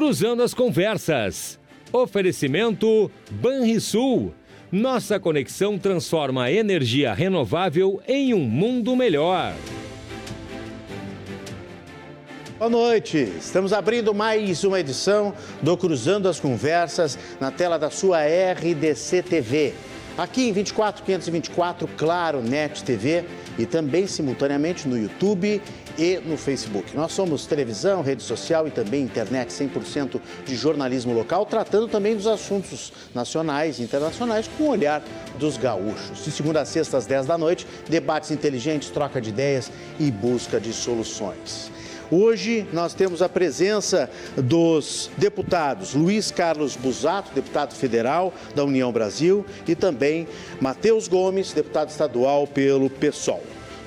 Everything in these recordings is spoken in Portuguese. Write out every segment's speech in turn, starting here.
Cruzando as Conversas. Oferecimento Banrisul. Nossa conexão transforma a energia renovável em um mundo melhor. Boa noite. Estamos abrindo mais uma edição do Cruzando as Conversas na tela da sua RDC TV. Aqui em 24524, Claro Net TV e também simultaneamente no YouTube e no Facebook. Nós somos televisão, rede social e também internet 100% de jornalismo local, tratando também dos assuntos nacionais e internacionais com o olhar dos gaúchos. De segunda a sexta às 10 da noite, debates inteligentes, troca de ideias e busca de soluções. Hoje nós temos a presença dos deputados Luiz Carlos Busato, deputado federal da União Brasil, e também Matheus Gomes, deputado estadual pelo PSOL.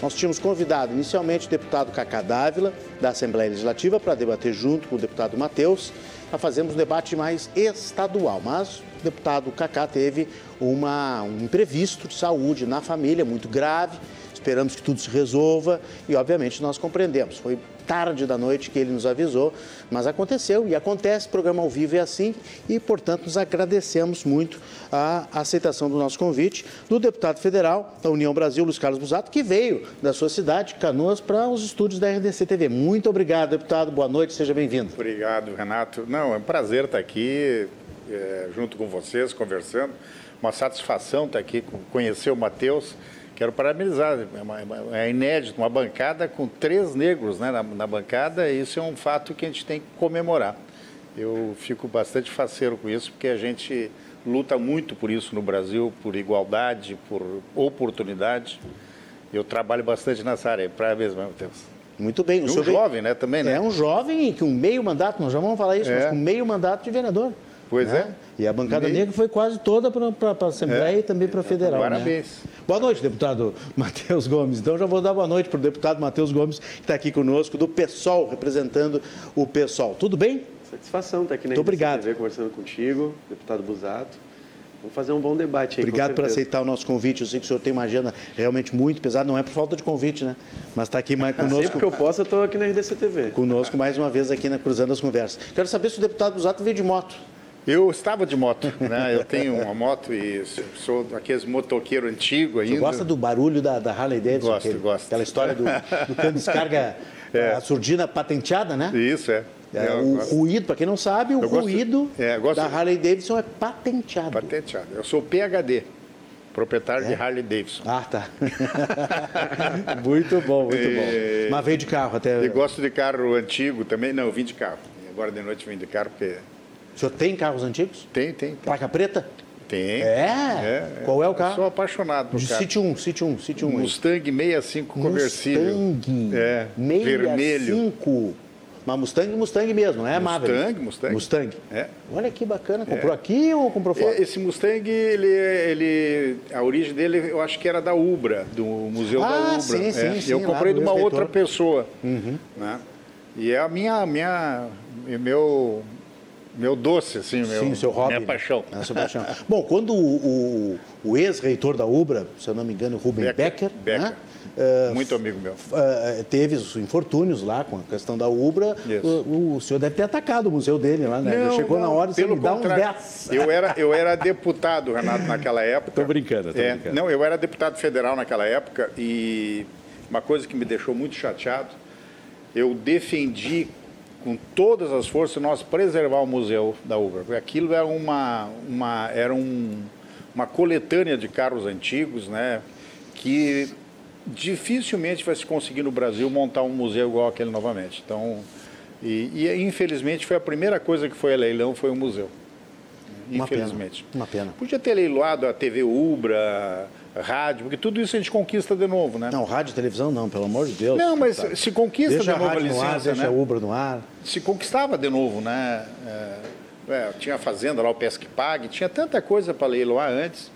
Nós tínhamos convidado inicialmente o deputado Cacá Dávila, da Assembleia Legislativa, para debater junto com o deputado Matheus, para fazermos um debate mais estadual. Mas o deputado Cacá teve uma, um imprevisto de saúde na família muito grave esperamos que tudo se resolva e, obviamente, nós compreendemos. Foi tarde da noite que ele nos avisou, mas aconteceu e acontece. Programa ao vivo é assim e, portanto, nos agradecemos muito a aceitação do nosso convite do deputado federal da União Brasil, Luiz Carlos Busato, que veio da sua cidade, Canoas, para os estúdios da RDC TV. Muito obrigado, deputado. Boa noite, seja bem-vindo. Obrigado, Renato. Não, é um prazer estar aqui é, junto com vocês, conversando. Uma satisfação estar aqui, conhecer o Matheus. Quero parabenizar, é, é inédito, uma bancada com três negros né, na, na, bancada, e isso é um fato que a gente tem que comemorar. Eu fico bastante faceiro com isso, porque a gente luta muito por isso no Brasil, por igualdade, por oportunidade. Eu trabalho bastante nessa área. Parabéns, meu Deus. Muito bem. O um jovem, né, também, né? É um jovem que um meio mandato, nós já vamos falar isso, é. mas com meio mandato de vereador. Pois né? é. E a bancada negra foi quase toda para a Assembleia é. e também para a Federal. Né? Parabéns. Né? Boa noite, deputado Matheus Gomes. Então já vou dar boa noite para o deputado Matheus Gomes, que está aqui conosco, do PSOL, representando o PSOL. Tudo bem? Satisfação estar aqui na Muito obrigado. TV conversando contigo, deputado Busato. Vamos fazer um bom debate aí. Obrigado por aceitar o nosso convite. Eu sei que o senhor tem uma agenda realmente muito pesada, não é por falta de convite, né? Mas está aqui mais conosco. Sempre que eu posso, eu estou aqui na RDC TV. Conosco mais uma vez aqui na Cruzando as Conversas. Quero saber se o deputado Busato veio de moto. Eu estava de moto, né? Eu tenho uma moto e sou aqueles motoqueiro antigo ainda. Você gosta do barulho da, da Harley Davidson? Gosto, aquele, gosto. Aquela história do, do cano de descarga, é. a surdina patenteada, né? Isso, é. é o gosto. ruído, para quem não sabe, o eu ruído gosto, é, gosto, da Harley Davidson é patenteado. Patenteado. Eu sou PHD proprietário é? de Harley Davidson. Ah, tá. muito bom, muito e... bom. Mas veio de carro até. E gosto de carro antigo também. Não, eu vim de carro. Agora de noite vim de carro porque o senhor tem carros antigos? Tem, tem. tem. Placa preta? Tem. É? é Qual é o carro? sou apaixonado por carro. City 1, City 1, City 1. Mustang 65 conversível. Mustang. É. 65. Vermelho. Mas Mustang, Mustang mesmo, não é Maverick? Mustang, Mustang. Mustang. É. Olha que bacana. Comprou é. aqui ou comprou fora? Esse Mustang, ele, ele, a origem dele, eu acho que era da Ubra, do Museu ah, da Ubra. Sim, sim, é. sim, eu comprei de uma outra pessoa. Uhum. Né? E é a minha, minha, meu, meu doce, assim, meu, Sim, seu hobby. minha paixão. Né? sua paixão. Bom, quando o, o, o ex-reitor da UBRA, se eu não me engano, Rubem Becker, Becker. Né? Uh, Muito amigo meu. Uh, teve os infortúnios lá com a questão da UBRA. O, o, senhor deve ter atacado o museu dele lá, né? Não, chegou não, na hora de pelo dar um 10. Eu era, eu era deputado, Renato, naquela época. Estou brincando, estou é, brincando. Não, eu era deputado federal naquela época e uma coisa que me deixou muito chateado, eu defendi com todas as forças nós preservar o museu da Ubra, porque aquilo era uma, uma, era um, uma coletânea de carros antigos, né, que dificilmente vai se conseguir no Brasil montar um museu igual aquele novamente. Então, e, e infelizmente foi a primeira coisa que foi a leilão, foi o museu. Uma infelizmente. Pena. Uma pena. Podia ter leiloado a TV Ubra, rádio, porque tudo isso a gente conquista de novo, né? Não, rádio e televisão não, pelo amor de Deus. Não, mas tá. se conquista deixa de novo a, a licença, ar, deixa né? a Ubra no ar. Se conquistava de novo, né? É, é, tinha a fazenda lá, o Pesque Pague, tinha tanta coisa para leiloar antes.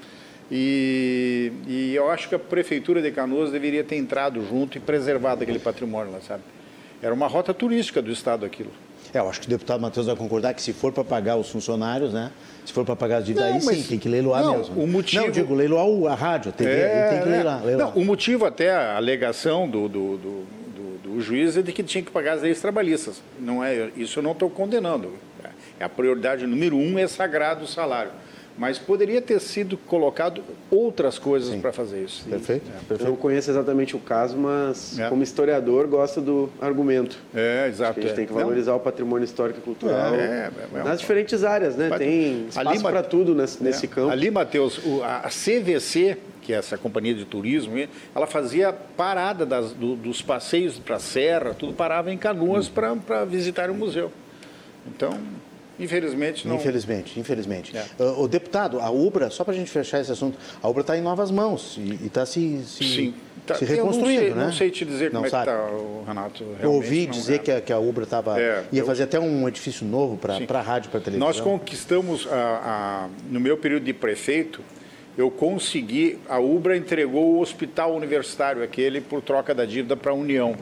E, e eu acho que a prefeitura de Canoas deveria ter entrado junto e preservado aquele patrimônio lá, sabe? Era uma rota turística do estado aquilo. É, eu acho que o deputado Matheus vai concordar que se for para pagar os funcionários, né? Se for para pagar as dívidas, aí sim, tem que leiloar não, mesmo. O motivo... Não, digo, leiloar a rádio, a TV, é, tem que leiloar. leiloar. Não, o motivo até, a alegação do, do, do, do, do juiz é de que tinha que pagar as leis trabalhistas. Não é, isso eu não estou condenando. É a prioridade número um é sagrado o salário. Mas poderia ter sido colocado outras coisas para fazer isso. Perfeito. É, perfeito. Eu não conheço exatamente o caso, mas é. como historiador gosto do argumento. É, exato. a gente é. tem que valorizar não. o patrimônio histórico e cultural é, é, nas diferentes áreas, né? Tem espaço para tudo nesse, nesse campo. Ali, Matheus, a CVC, que é essa companhia de turismo, ela fazia parada das, do, dos passeios para a serra, tudo parava em canoas hum. para visitar o museu. Então, Infelizmente não. Infelizmente, infelizmente. É. Uh, o deputado, a Ubra, só para a gente fechar esse assunto, a Ubra está em novas mãos e está se, se, Sim. Tá, se reconstruindo, eu não sei, né? Não sei te dizer não como sabe. é que está, Renato. Eu ouvi dizer é. que, a, que a Ubra tava, é, ia eu... fazer até um edifício novo para a rádio, para televisão. Nós conquistamos, a, a, no meu período de prefeito, eu consegui, a Ubra entregou o hospital universitário, aquele por troca da dívida para a União.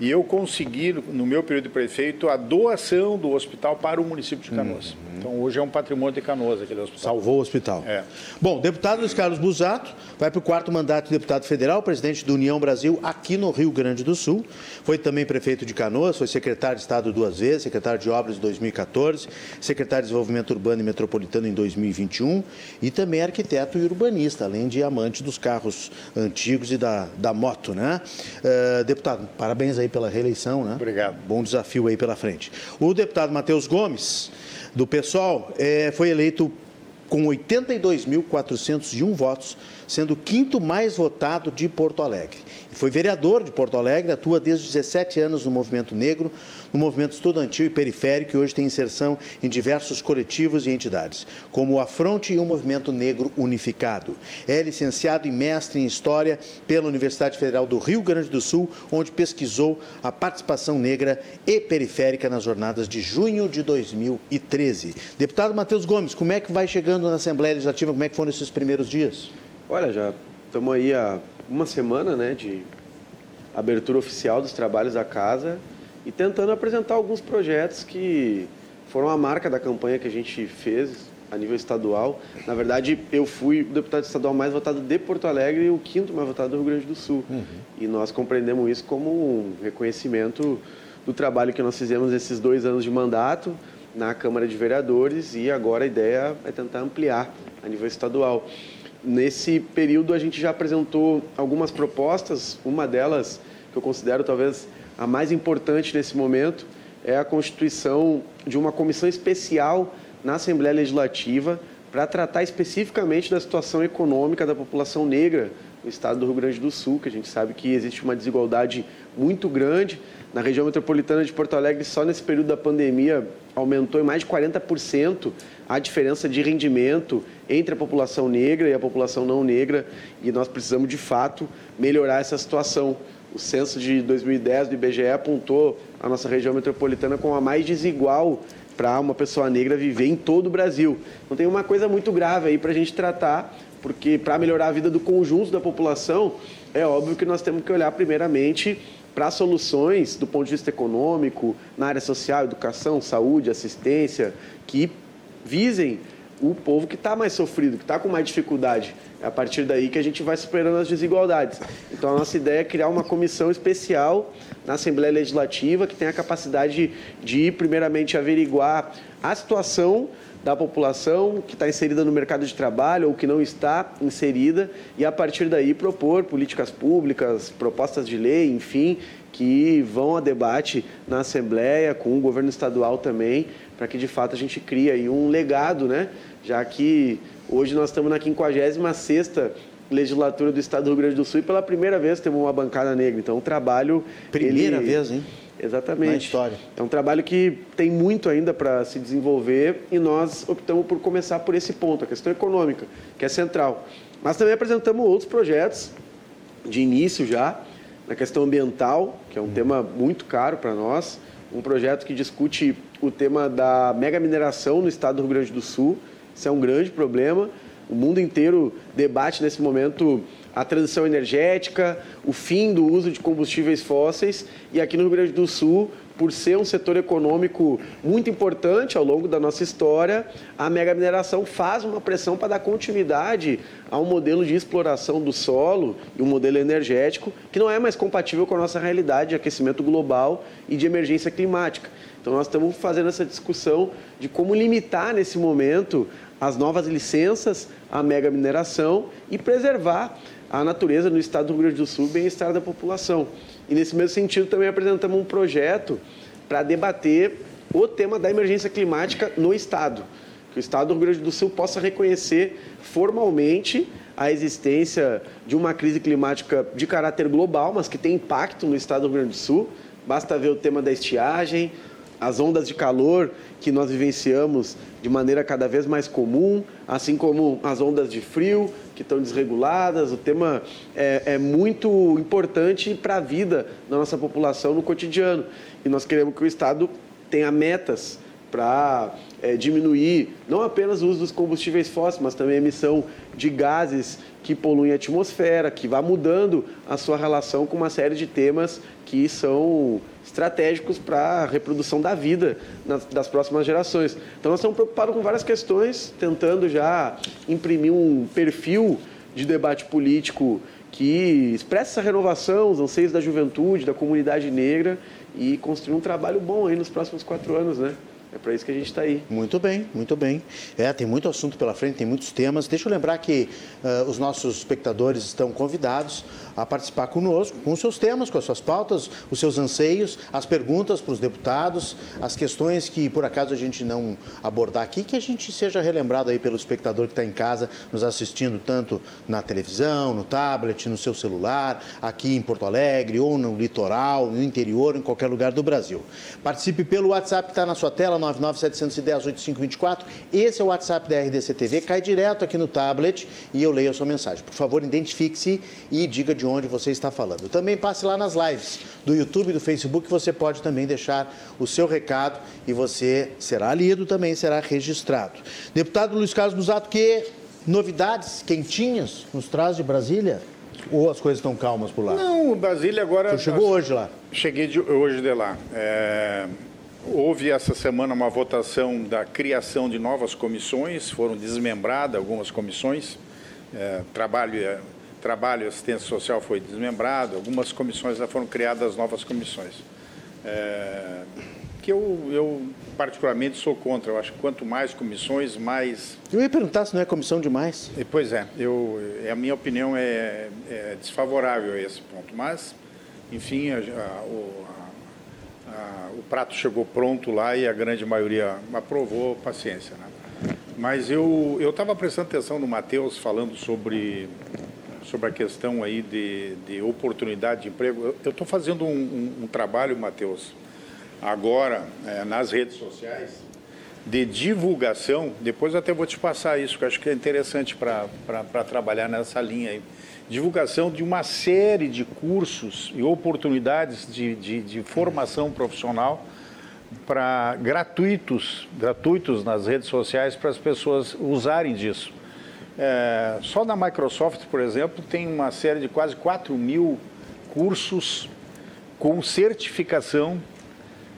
E eu consegui, no meu período de prefeito, a doação do hospital para o município de Canoas. Uhum. Então, hoje é um patrimônio de Canoas aquele hospital. Salvou o hospital. É. Bom, deputado Luiz Carlos Busato vai para o quarto mandato de deputado federal, presidente do União Brasil aqui no Rio Grande do Sul. Foi também prefeito de Canoas, foi secretário de Estado duas vezes, secretário de Obras em 2014, secretário de Desenvolvimento Urbano e Metropolitano em 2021 e também arquiteto e urbanista, além de amante dos carros antigos e da, da moto, né? Uh, deputado, parabéns aí pela reeleição, né? Obrigado. Bom desafio aí pela frente. O deputado Matheus Gomes, do PSOL, é, foi eleito com 82.401 votos, sendo o quinto mais votado de Porto Alegre. Foi vereador de Porto Alegre, atua desde 17 anos no movimento negro, no movimento estudantil e periférico, e hoje tem inserção em diversos coletivos e entidades, como o Afronte e o Movimento Negro Unificado. É licenciado e mestre em História pela Universidade Federal do Rio Grande do Sul, onde pesquisou a participação negra e periférica nas jornadas de junho de 2013. Deputado Matheus Gomes, como é que vai chegando na Assembleia Legislativa? Como é que foram esses primeiros dias? Olha, já estamos aí há uma semana né, de abertura oficial dos trabalhos da casa e tentando apresentar alguns projetos que foram a marca da campanha que a gente fez a nível estadual. Na verdade, eu fui o deputado estadual mais votado de Porto Alegre e o quinto mais votado do Rio Grande do Sul. Uhum. E nós compreendemos isso como um reconhecimento do trabalho que nós fizemos esses dois anos de mandato na Câmara de Vereadores e agora a ideia é tentar ampliar a nível estadual. Nesse período, a gente já apresentou algumas propostas, uma delas que eu considero talvez a mais importante nesse momento é a constituição de uma comissão especial na Assembleia Legislativa para tratar especificamente da situação econômica da população negra no estado do Rio Grande do Sul, que a gente sabe que existe uma desigualdade muito grande. Na região metropolitana de Porto Alegre, só nesse período da pandemia, aumentou em mais de 40% a diferença de rendimento entre a população negra e a população não negra, e nós precisamos, de fato, melhorar essa situação. O censo de 2010 do IBGE apontou a nossa região metropolitana como a mais desigual para uma pessoa negra viver em todo o Brasil. Então tem uma coisa muito grave aí para a gente tratar, porque para melhorar a vida do conjunto da população, é óbvio que nós temos que olhar primeiramente para soluções do ponto de vista econômico, na área social, educação, saúde, assistência, que visem o povo que está mais sofrido, que está com mais dificuldade. É a partir daí que a gente vai superando as desigualdades. Então, a nossa ideia é criar uma comissão especial na Assembleia Legislativa que tenha a capacidade de, primeiramente, averiguar a situação da população que está inserida no mercado de trabalho ou que não está inserida e, a partir daí, propor políticas públicas, propostas de lei, enfim, que vão a debate na Assembleia, com o governo estadual também, para que, de fato, a gente crie aí um legado, né? já que hoje nós estamos na 56ª legislatura do Estado do Rio Grande do Sul e pela primeira vez temos uma bancada negra. Então, o trabalho... Primeira ele... vez, hein? Exatamente. Na história. É um trabalho que tem muito ainda para se desenvolver e nós optamos por começar por esse ponto, a questão econômica, que é central. Mas também apresentamos outros projetos de início já, na questão ambiental, que é um hum. tema muito caro para nós, um projeto que discute o tema da mega mineração no estado do Rio Grande do Sul, isso é um grande problema. O mundo inteiro debate nesse momento a transição energética, o fim do uso de combustíveis fósseis e aqui no Rio Grande do Sul por ser um setor econômico muito importante ao longo da nossa história, a mega mineração faz uma pressão para dar continuidade a um modelo de exploração do solo e um modelo energético que não é mais compatível com a nossa realidade de aquecimento global e de emergência climática. Então, nós estamos fazendo essa discussão de como limitar nesse momento as novas licenças à mega mineração e preservar a natureza no estado do Rio Grande do Sul o bem-estar da população. E nesse mesmo sentido também apresentamos um projeto para debater o tema da emergência climática no estado, que o estado do Rio Grande do Sul possa reconhecer formalmente a existência de uma crise climática de caráter global, mas que tem impacto no estado do Rio Grande do Sul. Basta ver o tema da estiagem, as ondas de calor que nós vivenciamos de maneira cada vez mais comum, assim como as ondas de frio que estão desreguladas. O tema é, é muito importante para a vida da nossa população no cotidiano. E nós queremos que o Estado tenha metas para é, diminuir não apenas o uso dos combustíveis fósseis, mas também a emissão de gases que poluem a atmosfera, que vá mudando a sua relação com uma série de temas que são estratégicos para a reprodução da vida nas, das próximas gerações. Então, nós estamos preocupados com várias questões, tentando já imprimir um perfil de debate político que expressa essa renovação, os anseios da juventude, da comunidade negra e construir um trabalho bom aí nos próximos quatro anos, né? É para isso que a gente está aí. Muito bem, muito bem. É, tem muito assunto pela frente, tem muitos temas. Deixa eu lembrar que uh, os nossos espectadores estão convidados a participar conosco, com os seus temas, com as suas pautas, os seus anseios, as perguntas para os deputados, as questões que por acaso a gente não abordar aqui, que a gente seja relembrado aí pelo espectador que está em casa nos assistindo tanto na televisão, no tablet, no seu celular, aqui em Porto Alegre ou no litoral, no interior, em qualquer lugar do Brasil. Participe pelo WhatsApp que está na sua tela, 997108524. Esse é o WhatsApp da RDC TV, cai direto aqui no tablet e eu leio a sua mensagem. Por favor, identifique-se e diga de onde você está falando. Também passe lá nas lives do YouTube e do Facebook, você pode também deixar o seu recado e você será lido também, será registrado. Deputado Luiz Carlos Musato, que novidades quentinhas nos traz de Brasília? Ou as coisas estão calmas por lá? Não, Brasília agora. Você chegou hoje lá? Cheguei de, hoje de lá. É, Houve essa semana uma votação da criação de novas comissões, foram desmembradas algumas comissões. É, trabalho, é, trabalho e assistência social foi desmembrado, algumas comissões já foram criadas novas comissões. É, que eu, eu, particularmente sou contra. Eu acho que quanto mais comissões, mais. Eu ia perguntar se não é comissão demais. Pois é, eu, a minha opinião é, é desfavorável a esse ponto. Mas, enfim, a, a, ah, o prato chegou pronto lá e a grande maioria aprovou, paciência. Né? Mas eu estava prestando atenção no Matheus falando sobre, sobre a questão aí de, de oportunidade de emprego. Eu estou fazendo um, um, um trabalho, Matheus, agora é, nas redes sociais de divulgação. Depois até vou te passar isso, que acho que é interessante para trabalhar nessa linha aí divulgação de uma série de cursos e oportunidades de, de, de formação profissional para gratuitos, gratuitos nas redes sociais para as pessoas usarem disso. É, só na Microsoft, por exemplo, tem uma série de quase 4 mil cursos com certificação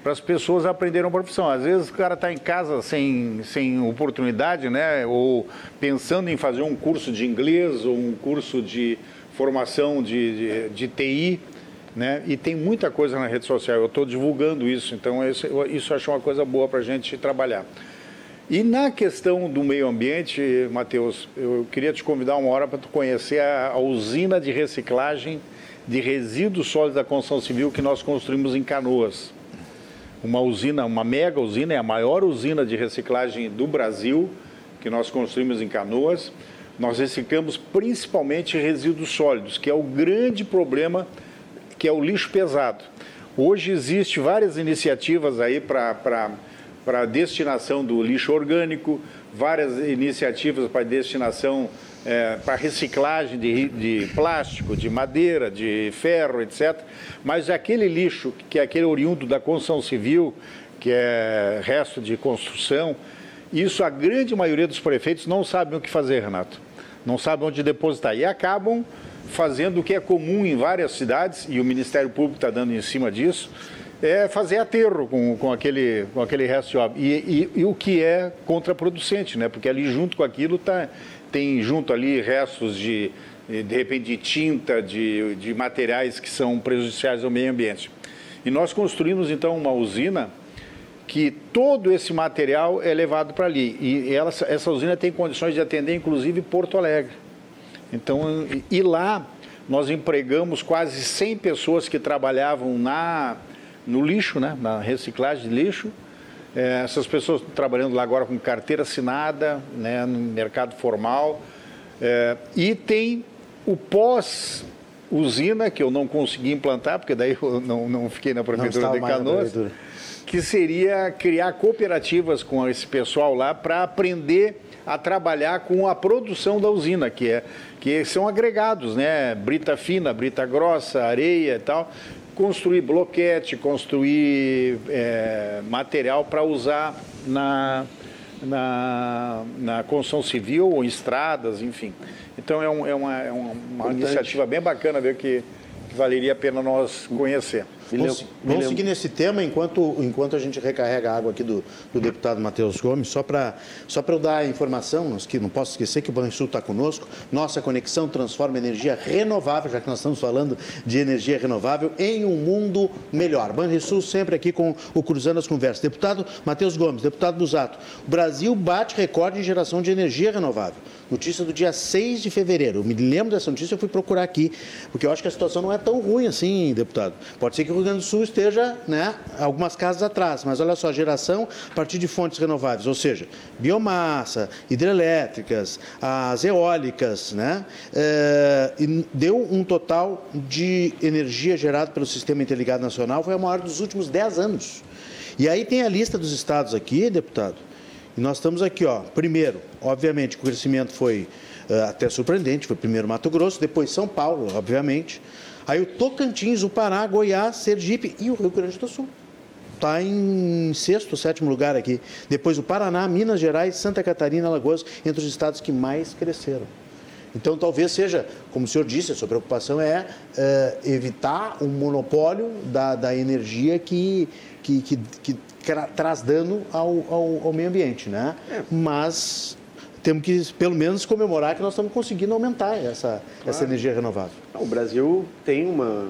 para as pessoas aprenderem a profissão. Às vezes o cara está em casa sem, sem oportunidade, né? Ou pensando em fazer um curso de inglês ou um curso de formação de, de, de TI, né? E tem muita coisa na rede social. Eu estou divulgando isso, então isso, isso eu acho uma coisa boa para a gente trabalhar. E na questão do meio ambiente, Matheus, eu queria te convidar uma hora para tu conhecer a, a usina de reciclagem de resíduos sólidos da construção civil que nós construímos em Canoas uma usina, uma mega usina, é a maior usina de reciclagem do Brasil, que nós construímos em Canoas. Nós reciclamos principalmente resíduos sólidos, que é o grande problema, que é o lixo pesado. Hoje existe várias iniciativas aí para para destinação do lixo orgânico, várias iniciativas para destinação é, para reciclagem de, de, plástico, de madeira, de ferro, etc. Mas aquele lixo, que é aquele oriundo da construção civil, que é resto de construção, isso a grande maioria dos prefeitos não sabem o que fazer, Renato. Não sabem onde depositar. E acabam fazendo o que é comum em várias cidades, e o Ministério Público está dando em cima disso, é fazer aterro com, com, aquele, com aquele resto de obra. E, e, e, o que é contraproducente, né? porque ali junto com aquilo tá, tem junto ali restos de, de repente, de tinta, de, de materiais que são prejudiciais ao meio ambiente. E nós construímos então uma usina que todo esse material é levado para ali. E ela, essa usina tem condições de atender, inclusive, Porto Alegre. Então, e lá nós empregamos quase 100 pessoas que trabalhavam na, no lixo, né, na reciclagem de lixo. É, essas pessoas trabalhando lá agora com carteira assinada, né, no mercado formal. É, e tem o pós usina, que eu não consegui implantar, porque daí eu não, não fiquei na prefeitura de Canoas, que seria criar cooperativas com esse pessoal lá para aprender a trabalhar com a produção da usina, que, é, que são agregados, né? Brita fina, brita grossa, areia e tal. Construir bloquete, construir é, material para usar na, na, na construção civil ou em estradas, enfim. Então é, um, é uma, é uma iniciativa bem bacana ver que, que valeria a pena nós conhecer. Vamos, vamos seguir nesse tema enquanto, enquanto a gente recarrega a água aqui do, do deputado Matheus Gomes, só para só eu dar a informação, que não posso esquecer que o Banrisul está conosco, nossa conexão transforma energia renovável, já que nós estamos falando de energia renovável, em um mundo melhor. Banrisul sempre aqui com o Cruzando as Conversas. Deputado Matheus Gomes, deputado Busato, o Brasil bate recorde em geração de energia renovável. Notícia do dia 6 de fevereiro. Eu me lembro dessa notícia, eu fui procurar aqui, porque eu acho que a situação não é tão ruim assim, deputado. Pode ser que o Rio Grande do Sul esteja, né, algumas casas atrás, mas olha só, geração a partir de fontes renováveis, ou seja, biomassa, hidrelétricas, as eólicas, né, é, deu um total de energia gerada pelo Sistema Interligado Nacional, foi a maior dos últimos 10 anos. E aí tem a lista dos estados aqui, deputado, e nós estamos aqui, ó, primeiro, obviamente, o crescimento foi uh, até surpreendente, foi primeiro Mato Grosso, depois São Paulo, obviamente. Aí o Tocantins, o Pará, Goiás, Sergipe e o Rio Grande do Sul. Está em sexto, sétimo lugar aqui. Depois o Paraná, Minas Gerais, Santa Catarina, Alagoas, entre os estados que mais cresceram. Então, talvez seja, como o senhor disse, a sua preocupação é, é evitar um monopólio da, da energia que, que, que, que traz dano ao, ao, ao meio ambiente, né? É. Mas temos que, pelo menos, comemorar que nós estamos conseguindo aumentar essa, claro. essa energia renovável. O Brasil tem uma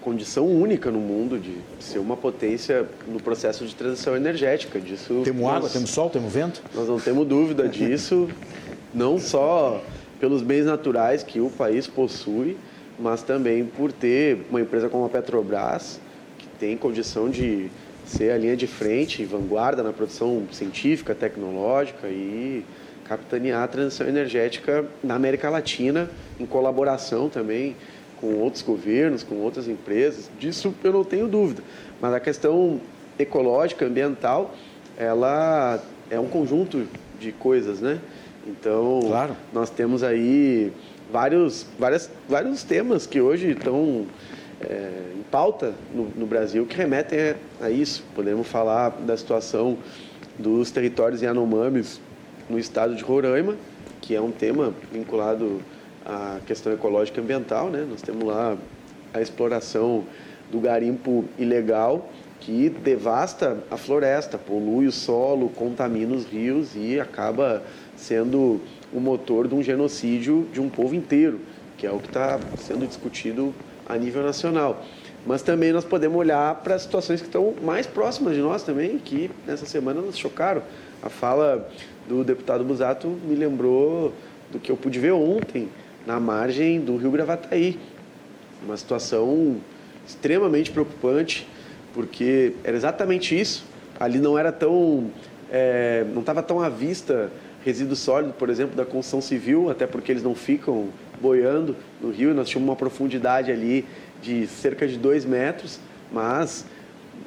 condição única no mundo de ser uma potência no processo de transição energética. Disso temos nós, água, temos sol, temos vento? Nós não temos dúvida disso, não só pelos bens naturais que o país possui, mas também por ter uma empresa como a Petrobras, que tem condição de ser a linha de frente, vanguarda na produção científica, tecnológica e capitanear a transição energética na América Latina, em colaboração também com outros governos, com outras empresas. Disso eu não tenho dúvida. Mas a questão ecológica, ambiental, ela é um conjunto de coisas, né? Então, claro. nós temos aí vários, várias, vários temas que hoje estão é, em pauta no, no, Brasil que remetem a, a, isso. Podemos falar da situação dos territórios Yanomamis no estado de Roraima, que é um tema vinculado à questão ecológica e ambiental. Né? Nós temos lá a exploração do garimpo ilegal que devasta a floresta, polui o solo, contamina os rios e acaba sendo o motor de um genocídio de um povo inteiro, que é o que está sendo discutido a nível nacional. Mas também nós podemos olhar para situações que estão mais próximas de nós também, que nessa semana nos chocaram. A fala do deputado Busato me lembrou do que eu pude ver ontem na margem do Rio Gravataí. Uma situação extremamente preocupante, porque era exatamente isso. Ali não era tão, é, não estava tão à vista resíduo sólido, por exemplo, da construção civil, até porque eles não ficam boiando no rio. Nós tínhamos uma profundidade ali de cerca de dois metros, mas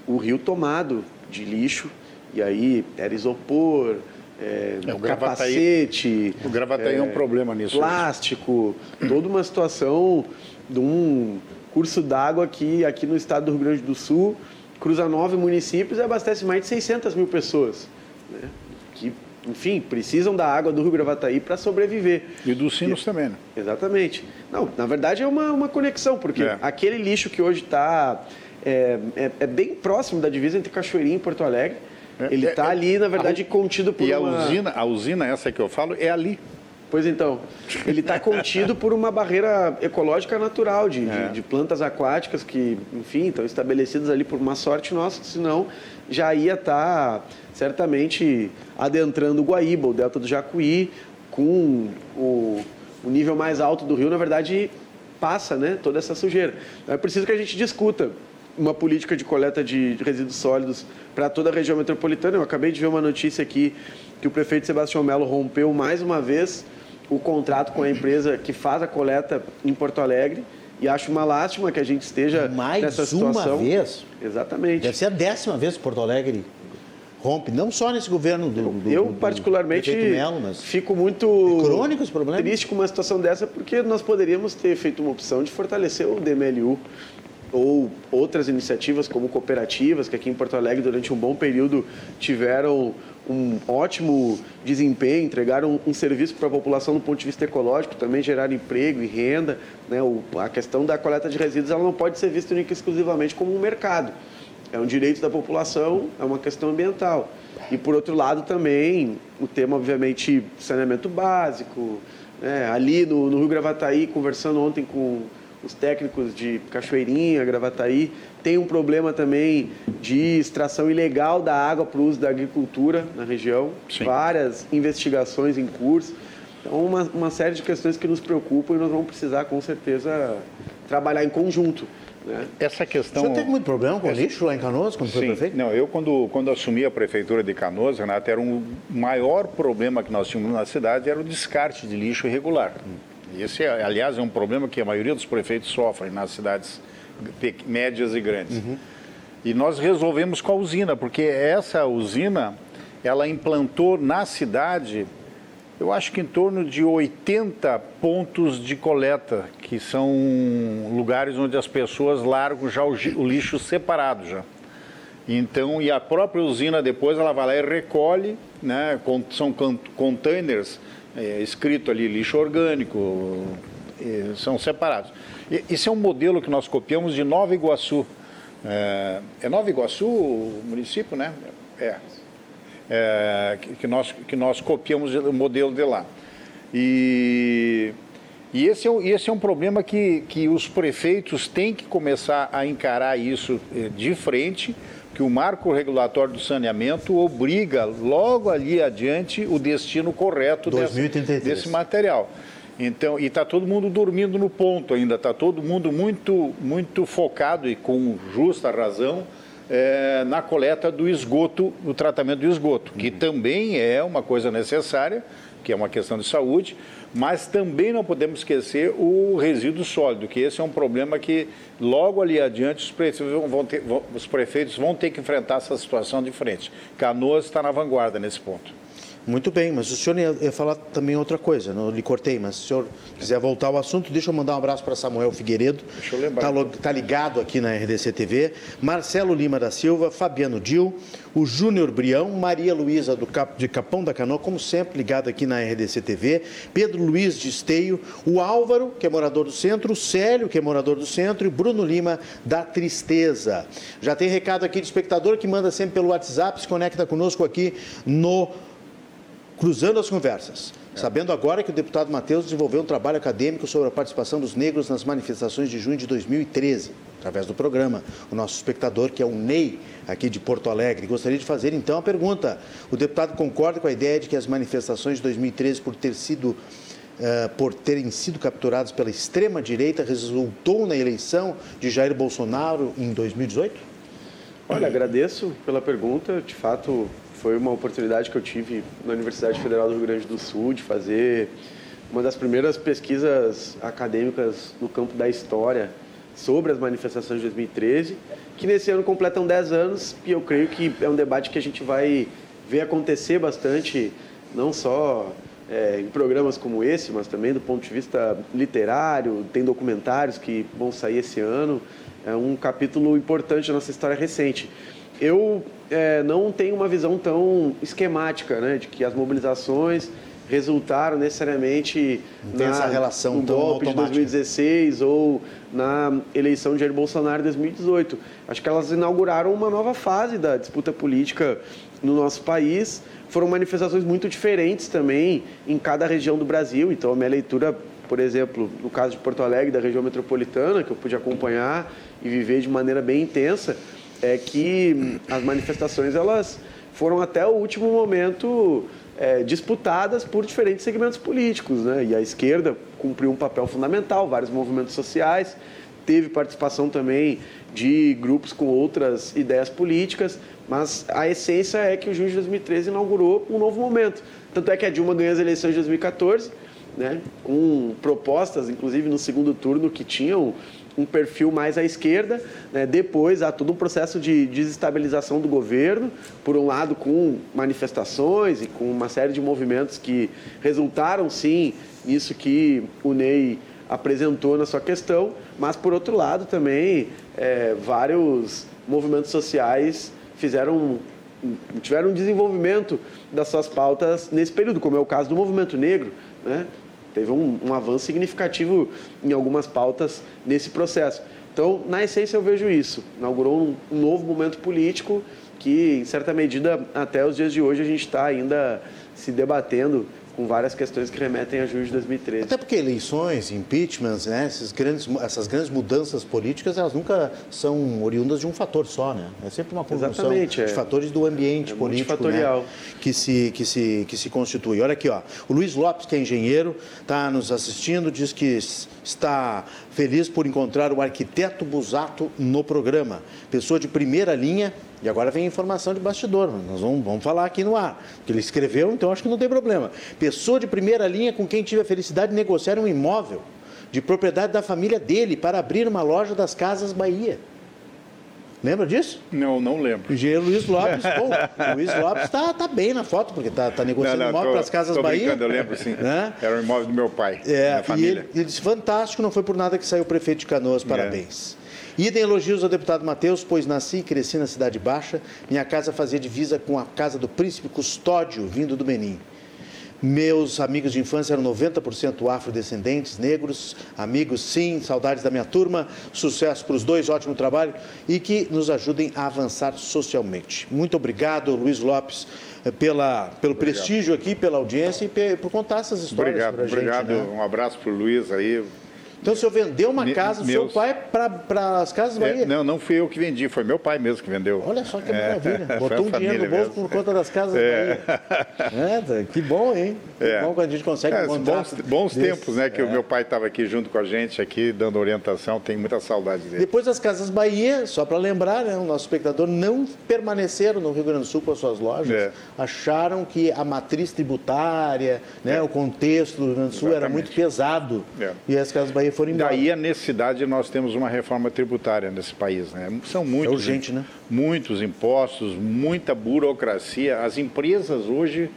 o rio tomado de lixo, e aí era isopor, é, é, o capacete. o Gravataí é, é um problema nisso. Plástico, toda uma situação de um curso d'água que aqui no estado do Rio Grande do Sul cruza nove municípios e abastece mais de 600 mil pessoas. Né? Enfim, precisam da água do Rio Gravataí para sobreviver. E dos sinos e, também, né? Exatamente. Não, na verdade é uma, uma conexão, porque é. aquele lixo que hoje está é, é, é, bem próximo da divisa entre Cachoeirinha e Porto Alegre, é, ele está é, ali, na verdade, a, contido por e uma... E a usina, a usina, essa que eu falo, é ali. Pois então, ele está contido por uma barreira ecológica natural de, é. de, de, plantas aquáticas que, enfim, estão estabelecidas ali por uma sorte nossa, senão já ia estar tá, certamente adentrando o Guaíba, o delta do Jacuí, com o, o nível mais alto do rio, na verdade, passa né, toda essa sujeira. Então, é preciso que a gente discuta uma política de coleta de resíduos sólidos para toda a região metropolitana. Eu acabei de ver uma notícia aqui que o prefeito Sebastião Melo rompeu mais uma vez o contrato com a empresa que faz a coleta em Porto Alegre. E acho uma lástima que a gente esteja Mais nessa situação. Mais uma vez? Exatamente. Deve ser a décima vez que Porto Alegre rompe, não só nesse governo do, do Eu, particularmente, do Melo, mas fico muito é crônico esse problema. triste com uma situação dessa, porque nós poderíamos ter feito uma opção de fortalecer o DMLU ou outras iniciativas como cooperativas, que aqui em Porto Alegre durante um bom período tiveram um ótimo desempenho, entregaram um, serviço para a população do ponto de vista ecológico, também geraram emprego e renda. Né? A questão da coleta de resíduos ela não pode ser vista única exclusivamente como um mercado. É um direito da população, é uma questão ambiental. E, por outro lado, também o tema, obviamente, saneamento básico. Né? Ali no, no Rio Gravataí, conversando ontem com os técnicos de Cachoeirinha, Gravataí, tem um problema também de extração ilegal da água para o uso da agricultura na região. Sim. Várias investigações em curso. Então, uma, uma série de questões que nos preocupam e nós vamos precisar, com certeza, trabalhar em conjunto. Né? Essa questão. Você teve muito problema com Essa... lixo lá em Canoas, quando Sim. foi prefeito? Não, eu, quando, quando assumi a prefeitura de Canoas, Renato, era um maior problema que nós tínhamos na cidade era o descarte de lixo irregular. Esse, é, aliás, é um problema que a maioria dos prefeitos sofrem nas cidades médias e grandes. Uhum. E nós resolvemos com a usina, porque essa usina, ela implantou na cidade, eu acho que em torno de 80 pontos de coleta, que são lugares onde as pessoas largam já o, o lixo separado já. Então, e a própria usina depois ela vai lá e recolhe, né, são containers é, escrito ali lixo orgânico, é, são separados. E, esse é um modelo que nós copiamos de Nova Iguaçu. É, é Nova Iguaçu o município, né? É. é que, nós, que nós copiamos o modelo de lá. E, e esse, é, esse é um problema que, que os prefeitos têm que começar a encarar isso é, de frente, que o marco regulatório do saneamento obriga logo ali adiante o destino correto desse, desse material. Então, e está todo mundo dormindo no ponto ainda, está todo mundo muito, muito focado e com justa razão é, na coleta do esgoto, do tratamento do esgoto, que uhum. também é uma coisa necessária, que é uma questão de saúde, mas também não podemos esquecer o resíduo sólido, que esse é um problema que logo ali adiante os prefeitos vão ter, vão, os prefeitos vão ter que enfrentar essa situação de frente. Canoas está na vanguarda nesse ponto. Muito bem, mas o senhor ia, ia, falar também outra coisa, não lhe cortei, mas se o senhor quiser voltar ao assunto, deixa eu mandar um abraço para Samuel Figueiredo. Deixa eu lembrar. Está tá ligado aqui na RDC TV. Marcelo Lima da Silva, Fabiano Dil, o Júnior Brião, Maria Luísa Cap, de Capão da Canoa, como sempre, ligado aqui na RDC TV, Pedro Luiz de Esteio, o Álvaro, que é morador do centro, o Célio, que é morador do centro, e Bruno Lima da Tristeza. Já tem recado aqui de espectador que manda sempre pelo WhatsApp, se conecta conosco aqui no cruzando as conversas. É. Sabendo agora que o deputado Matheus desenvolveu um trabalho acadêmico sobre a participação dos negros nas manifestações de junho de 2013, através do programa. O nosso espectador, que é o Ney, aqui de Porto Alegre, gostaria de fazer então a pergunta: o deputado concorda com a ideia de que as manifestações de 2013, por ter sido Uh, por terem sido capturadas pela extrema-direita, resultou na eleição de Jair Bolsonaro em 2018? Olha, agradeço pela pergunta. De fato, foi uma oportunidade que eu tive na Universidade Federal do Rio Grande do Sul de fazer uma das primeiras pesquisas acadêmicas no campo da história sobre as manifestações de 2013, que nesse ano completam 10 anos e eu creio que é um debate que a gente vai ver acontecer bastante, não só é, em programas como esse, mas também do ponto de vista literário, tem documentários que vão sair esse ano, é um capítulo importante da nossa história recente. eu é, não tenho uma visão tão esquemática, né, de que as mobilizações resultaram necessariamente na, essa relação no golpe de 2016 ou na eleição de Jair Bolsonaro em 2018. Acho que elas inauguraram uma nova fase da disputa política no nosso país. Foram manifestações muito diferentes também em cada região do Brasil. Então, a minha leitura, por exemplo, no caso de Porto Alegre, da região metropolitana, que eu pude acompanhar e viver de maneira bem intensa, é que as manifestações elas foram até o último momento é, disputadas por diferentes segmentos políticos. Né? E a esquerda cumpriu um papel fundamental, vários movimentos sociais, teve participação também de grupos com outras ideias políticas, mas a essência é que o junho de 2013 inaugurou um novo momento. Tanto é que a Dilma ganhou as eleições de 2014, né, com propostas, inclusive no segundo turno, que tinham um perfil mais à esquerda. Né? Depois há todo um processo de desestabilização do governo, por um lado com manifestações e com uma série de movimentos que resultaram sim nisso que o Ney apresentou na sua questão, mas por outro lado também é, vários movimentos sociais fizeram tiveram um desenvolvimento das suas pautas nesse período, como é o caso do movimento negro, né? Teve um, um avanço significativo em algumas pautas nesse processo. Então, na essência, eu vejo isso. Inaugurou um, um novo momento político que, em certa medida, até os dias de hoje, a gente está ainda se debatendo com várias questões que remetem a julho de 2013. Até porque eleições, impeachments, né, esses grandes, essas grandes mudanças políticas, elas nunca são oriundas de um fator só, né? É sempre uma conjunção de é. fatores do ambiente é político, né, que se que se que se constitui. Olha aqui, ó, o Luiz Lopes, que é engenheiro, está nos assistindo, diz que está feliz por encontrar o arquiteto Busato no programa, pessoa de primeira linha e agora vem informação de bastidor, nós vamos, vamos falar aqui no ar. Que ele escreveu, então acho que não tem problema. Pessoa de primeira linha com quem tive a felicidade de negociar um imóvel de propriedade da família dele para abrir uma loja das Casas Bahia. Lembra disso? Não, não lembro. Engenheiro Luiz Lopes. Pô, Luiz Lopes está tá bem na foto, porque está tá negociando não, não, imóvel para as Casas tô Bahia. eu lembro sim. Né? Era o imóvel do meu pai, é, da família. E ele, ele disse, fantástico, não foi por nada que saiu o prefeito de Canoas, é. parabéns. É. Idem elogios ao deputado Matheus, pois nasci e cresci na Cidade Baixa. Minha casa fazia divisa com a casa do príncipe Custódio, vindo do Benin. Meus amigos de infância eram 90% afrodescendentes, negros, amigos sim, saudades da minha turma, sucesso para os dois, ótimo trabalho e que nos ajudem a avançar socialmente. Muito obrigado, Luiz Lopes, eh, pela, pelo obrigado. prestígio aqui, pela audiência e por contar essas histórias. Obrigado, gente, obrigado. Né? Um abraço para o Luiz aí, então o senhor vendeu uma casa do meus... seu pai para as casas Bahia? É, não, não fui eu que vendi, foi meu pai mesmo que vendeu. Olha só que maravilha. É, Botou um dinheiro no bolso mesmo. por conta das casas é. Bahia. É, tá, que bom, hein? Que é. bom quando a gente consegue é, um Bons, bons tempos, né? Que o é. meu pai estava aqui junto com a gente, aqui dando orientação, tem muita saudade dele. Depois das casas Bahia, só para lembrar, né, o nosso espectador, não permaneceram no Rio Grande do Sul com as suas lojas, é. acharam que a matriz tributária, né, o contexto do Rio Grande do Sul Exatamente. era muito pesado. E as casas Bahia foram embora. Daí a necessidade nós temos uma reforma tributária nesse país. Né? São muitos, é urgente, né? muitos impostos, muita burocracia. As empresas hoje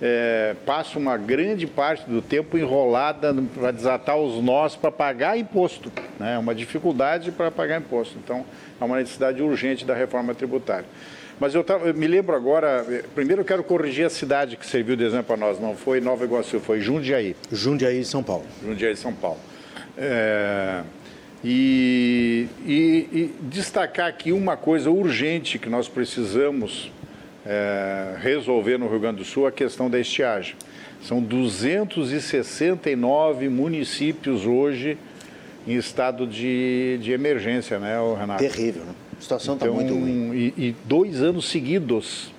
é, passam uma grande parte do tempo enrolada para desatar os nós para pagar imposto. É né? uma dificuldade para pagar imposto. Então, é uma necessidade urgente da reforma tributária. Mas eu, tava, eu, me lembro agora, eh, primeiro eu quero corrigir a cidade que serviu de exemplo para nós, não foi Nova Iguaçu, foi Jundiaí. Jundiaí, São Paulo. Jundiaí, São Paulo. É, e, e, e, destacar aqui uma coisa urgente que nós precisamos é, resolver no Rio Grande do Sul, a questão da estiagem. São 269 municípios hoje em estado de, de emergência, né, Renato? Terrível, né? A situação está então, muito ruim. E, e dois anos seguidos